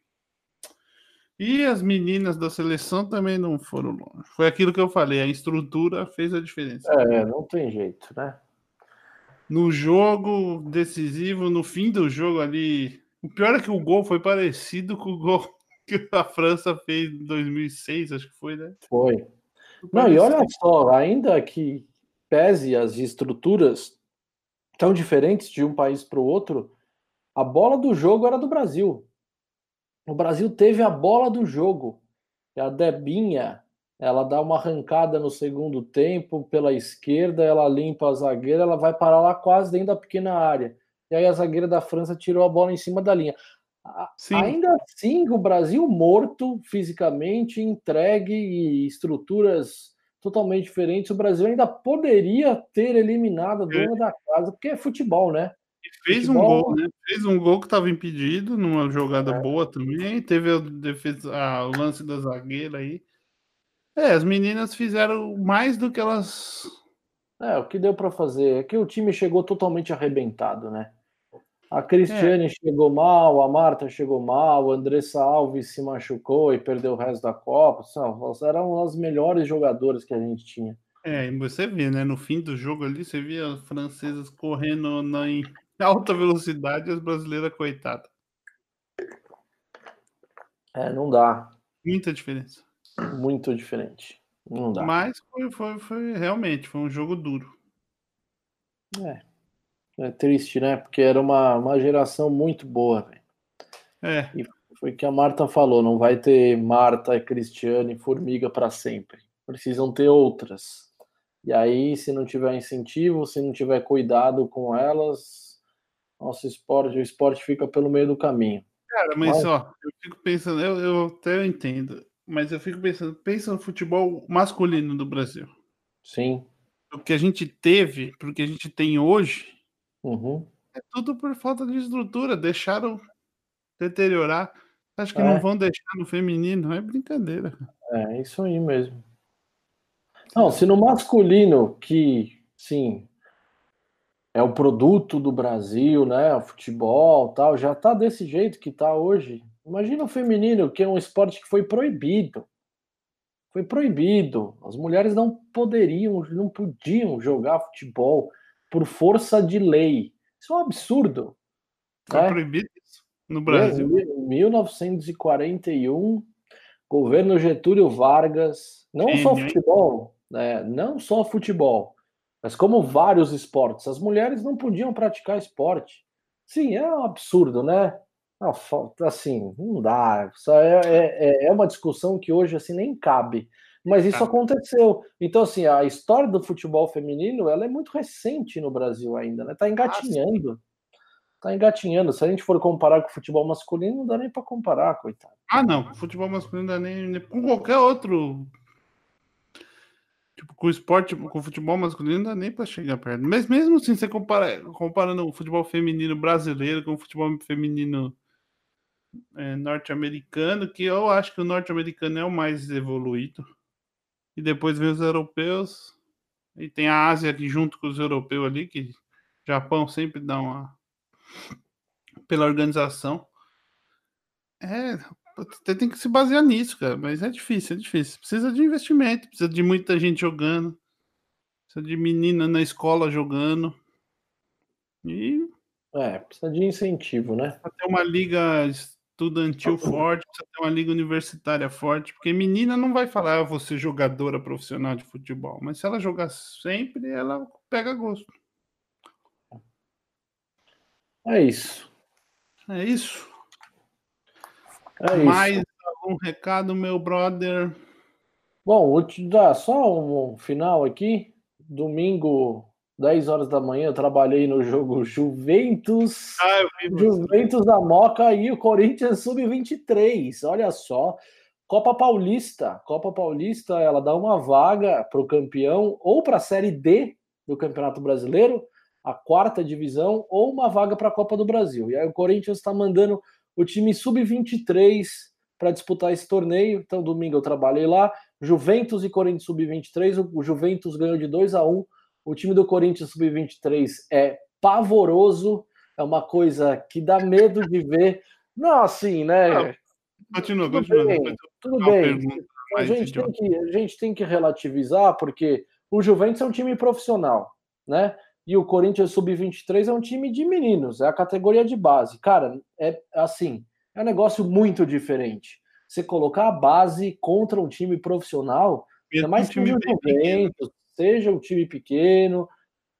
E as meninas da seleção também não foram longe. Foi aquilo que eu falei, a estrutura fez a diferença. É, não tem jeito, né? No jogo decisivo, no fim do jogo ali, o pior é que o gol foi parecido com o gol que a França fez em 2006, acho que foi, né? Foi. Não, e olha só, ainda que pese as estruturas tão diferentes de um país para o outro, a bola do jogo era do Brasil. O Brasil teve a bola do jogo. E a Debinha, ela dá uma arrancada no segundo tempo pela esquerda, ela limpa a zagueira, ela vai parar lá quase dentro da pequena área. E aí a zagueira da França tirou a bola em cima da linha. Sim. Ainda assim, o Brasil morto fisicamente, entregue e estruturas totalmente diferentes, o Brasil ainda poderia ter eliminado a dona é. da casa, porque é futebol, né? fez futebol... um gol, né? Fez um gol que estava impedido, numa jogada é. boa também. Teve a defesa, a, o lance da zagueira aí. É, as meninas fizeram mais do que elas. É, o que deu para fazer é que o time chegou totalmente arrebentado, né? A Cristiane é. chegou mal, a Marta chegou mal, a Andressa Alves se machucou e perdeu o resto da Copa. São, eram as melhores jogadoras que a gente tinha. É, e você vê, né? No fim do jogo ali, você via as francesas correndo na, em alta velocidade e as brasileiras, coitadas. É, não dá. Muita diferença. Muito diferente. Não dá. Mas foi, foi, foi realmente, foi um jogo duro. É. É triste, né? Porque era uma, uma geração muito boa, velho. É. E foi que a Marta falou: não vai ter Marta, Cristiane e Formiga para sempre. Precisam ter outras. E aí, se não tiver incentivo, se não tiver cuidado com elas, nosso esporte, o esporte fica pelo meio do caminho. Cara, mas, mas... ó, eu fico pensando, eu, eu até entendo, mas eu fico pensando, pensa no futebol masculino do Brasil. Sim. O que a gente teve, porque a gente tem hoje, Uhum. É tudo por falta de estrutura. Deixaram deteriorar. Acho que é. não vão deixar no feminino. É brincadeira. É isso aí mesmo. Não, se no masculino, que sim, é o produto do Brasil, né? O futebol tal, já tá desse jeito que tá hoje. Imagina o feminino, que é um esporte que foi proibido. Foi proibido. As mulheres não poderiam, não podiam jogar futebol por força de lei. Isso é um absurdo. Foi né? proibido isso no Brasil. Em 1941, governo Getúlio Vargas, não Sim, só futebol, né? não só futebol, mas como vários esportes. As mulheres não podiam praticar esporte. Sim, é um absurdo, né? Assim, não dá. Isso é, é, é uma discussão que hoje assim nem cabe. Mas isso tá. aconteceu. Então, assim, a história do futebol feminino ela é muito recente no Brasil ainda, né? Tá engatinhando. Tá engatinhando. Se a gente for comparar com o futebol masculino, não dá nem para comparar, coitado. Ah, não. Futebol masculino não dá nem, nem com qualquer outro. Tipo, com o esporte, com o futebol masculino, não dá nem para chegar perto. Mas mesmo assim, você compara, comparando o futebol feminino brasileiro com o futebol feminino é, norte-americano, que eu acho que o norte-americano é o mais evoluído e depois vem os europeus, e tem a Ásia aqui junto com os europeus ali, que Japão sempre dá uma. pela organização. É, você tem que se basear nisso, cara, mas é difícil, é difícil. Precisa de investimento, precisa de muita gente jogando, precisa de menina na escola jogando. E. É, precisa de incentivo, né? Pra ter uma liga estudantil forte, precisa ter uma liga universitária forte, porque menina não vai falar, ah, eu vou ser jogadora profissional de futebol, mas se ela jogar sempre, ela pega gosto. É isso. É isso. É Mais isso. algum recado, meu brother? Bom, vou te dar só um final aqui. Domingo 10 horas da manhã, eu trabalhei no jogo Juventus. Ah, Juventus da Moca e o Corinthians Sub-23. Olha só. Copa Paulista. Copa Paulista, ela dá uma vaga para o campeão ou para a Série D do Campeonato Brasileiro, a quarta divisão, ou uma vaga para a Copa do Brasil. E aí o Corinthians está mandando o time Sub-23 para disputar esse torneio. Então, domingo eu trabalhei lá. Juventus e Corinthians Sub-23. O Juventus ganhou de 2 a 1 o time do Corinthians Sub-23 é pavoroso, é uma coisa que dá medo de ver. Não, assim, né? continua, tudo continua. Bem, tudo bem. A gente, tem que, a gente tem que relativizar, porque o Juventus é um time profissional, né? E o Corinthians Sub-23 é um time de meninos, é a categoria de base. Cara, é assim, é um negócio muito diferente. Você colocar a base contra um time profissional, é mais que o Juventus, seja um time pequeno,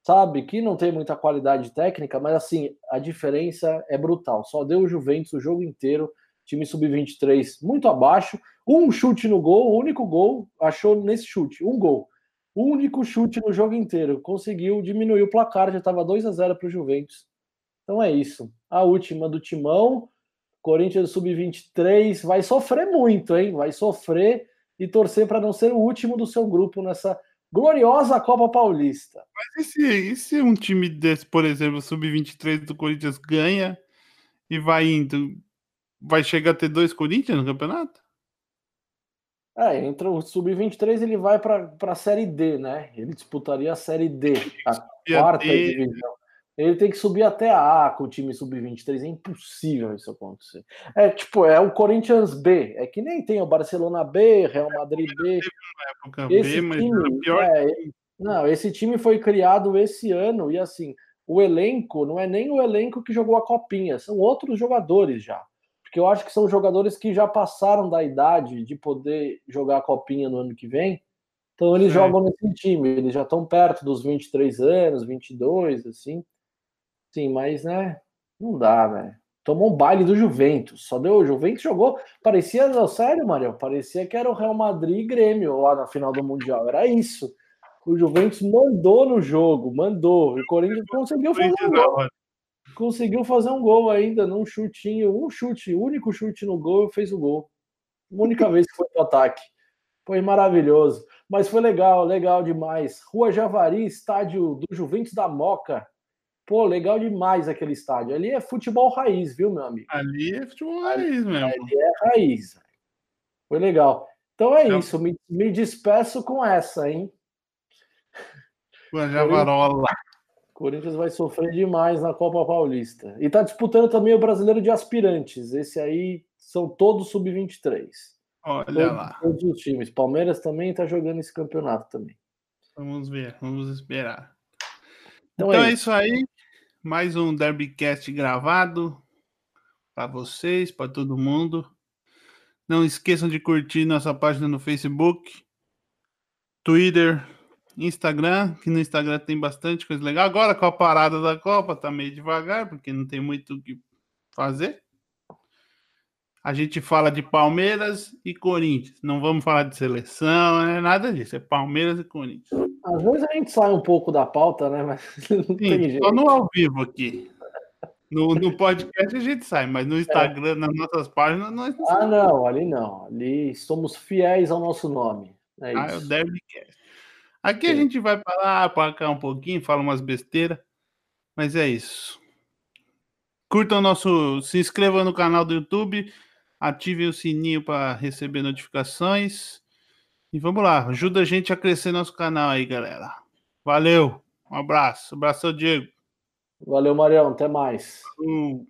sabe, que não tem muita qualidade técnica, mas assim, a diferença é brutal. Só deu o Juventus o jogo inteiro, time sub-23 muito abaixo, um chute no gol, o único gol achou nesse chute, um gol. O único chute no jogo inteiro, conseguiu diminuir o placar, já estava 2 a 0 para o Juventus. Então é isso. A última do Timão, Corinthians sub-23 vai sofrer muito, hein? Vai sofrer e torcer para não ser o último do seu grupo nessa gloriosa Copa Paulista. Mas e se, e se um time desse, por exemplo, sub-23 do Corinthians ganha e vai indo, vai chegar a ter dois Corinthians no campeonato? É, entra o sub-23, ele vai para a Série D, né? Ele disputaria a Série D, a quarta divisão. Ele tem que subir até a A com o time sub-23. É impossível isso acontecer. É tipo, é o Corinthians B. É que nem tem o Barcelona B, Real Madrid B. Esse time, é, não, esse time foi criado esse ano e assim, o elenco não é nem o elenco que jogou a copinha, são outros jogadores já. Porque eu acho que são jogadores que já passaram da idade de poder jogar a copinha no ano que vem. Então eles é. jogam nesse time, eles já estão perto dos 23 anos, 22, assim. Sim, mas, né? Não dá, velho. Tomou um baile do Juventus. Só deu. O Juventus jogou. Parecia. Não, sério, Mario? Parecia que era o Real Madrid e Grêmio lá na final do Mundial. Era isso. O Juventus mandou no jogo, mandou. E o Corinthians conseguiu fazer um gol. Conseguiu fazer um gol ainda num chutinho, um chute, único chute no gol fez o gol. única vez que foi pro ataque. Foi maravilhoso. Mas foi legal, legal demais. Rua Javari, estádio do Juventus da Moca. Pô, legal demais aquele estádio. Ali é futebol raiz, viu, meu amigo? Ali é futebol raiz mesmo. Ali é raiz. Foi legal. Então é isso. Me, me despeço com essa, hein? Com a Javarola. Corinthians vai sofrer demais na Copa Paulista. E tá disputando também o brasileiro de aspirantes. Esse aí são todos sub-23. Olha todos, lá. Todos os times. Palmeiras também tá jogando esse campeonato também. Vamos ver, vamos esperar. Então, então é, isso. é isso aí mais um Derbycast gravado para vocês, para todo mundo. Não esqueçam de curtir nossa página no Facebook, Twitter, Instagram, que no Instagram tem bastante coisa legal. Agora com a parada da Copa tá meio devagar, porque não tem muito o que fazer. A gente fala de Palmeiras e Corinthians. Não vamos falar de seleção, é nada disso. É Palmeiras e Corinthians. Às vezes a gente sai um pouco da pauta, né? Mas não Sim, tem jeito. Só no ao vivo aqui. No, no podcast a gente sai, mas no Instagram, é. nas nossas páginas, nós não Ah, não, ali não. Ali somos fiéis ao nosso nome. É ah, é o Derbycast. Aqui Sim. a gente vai para lá, para cá um pouquinho, fala umas besteiras, mas é isso. Curtam o nosso. Se inscrevam no canal do YouTube, ativem o sininho para receber notificações. E vamos lá, ajuda a gente a crescer nosso canal aí, galera. Valeu, um abraço, abraço, Diego. Valeu, Marião, até mais. Um...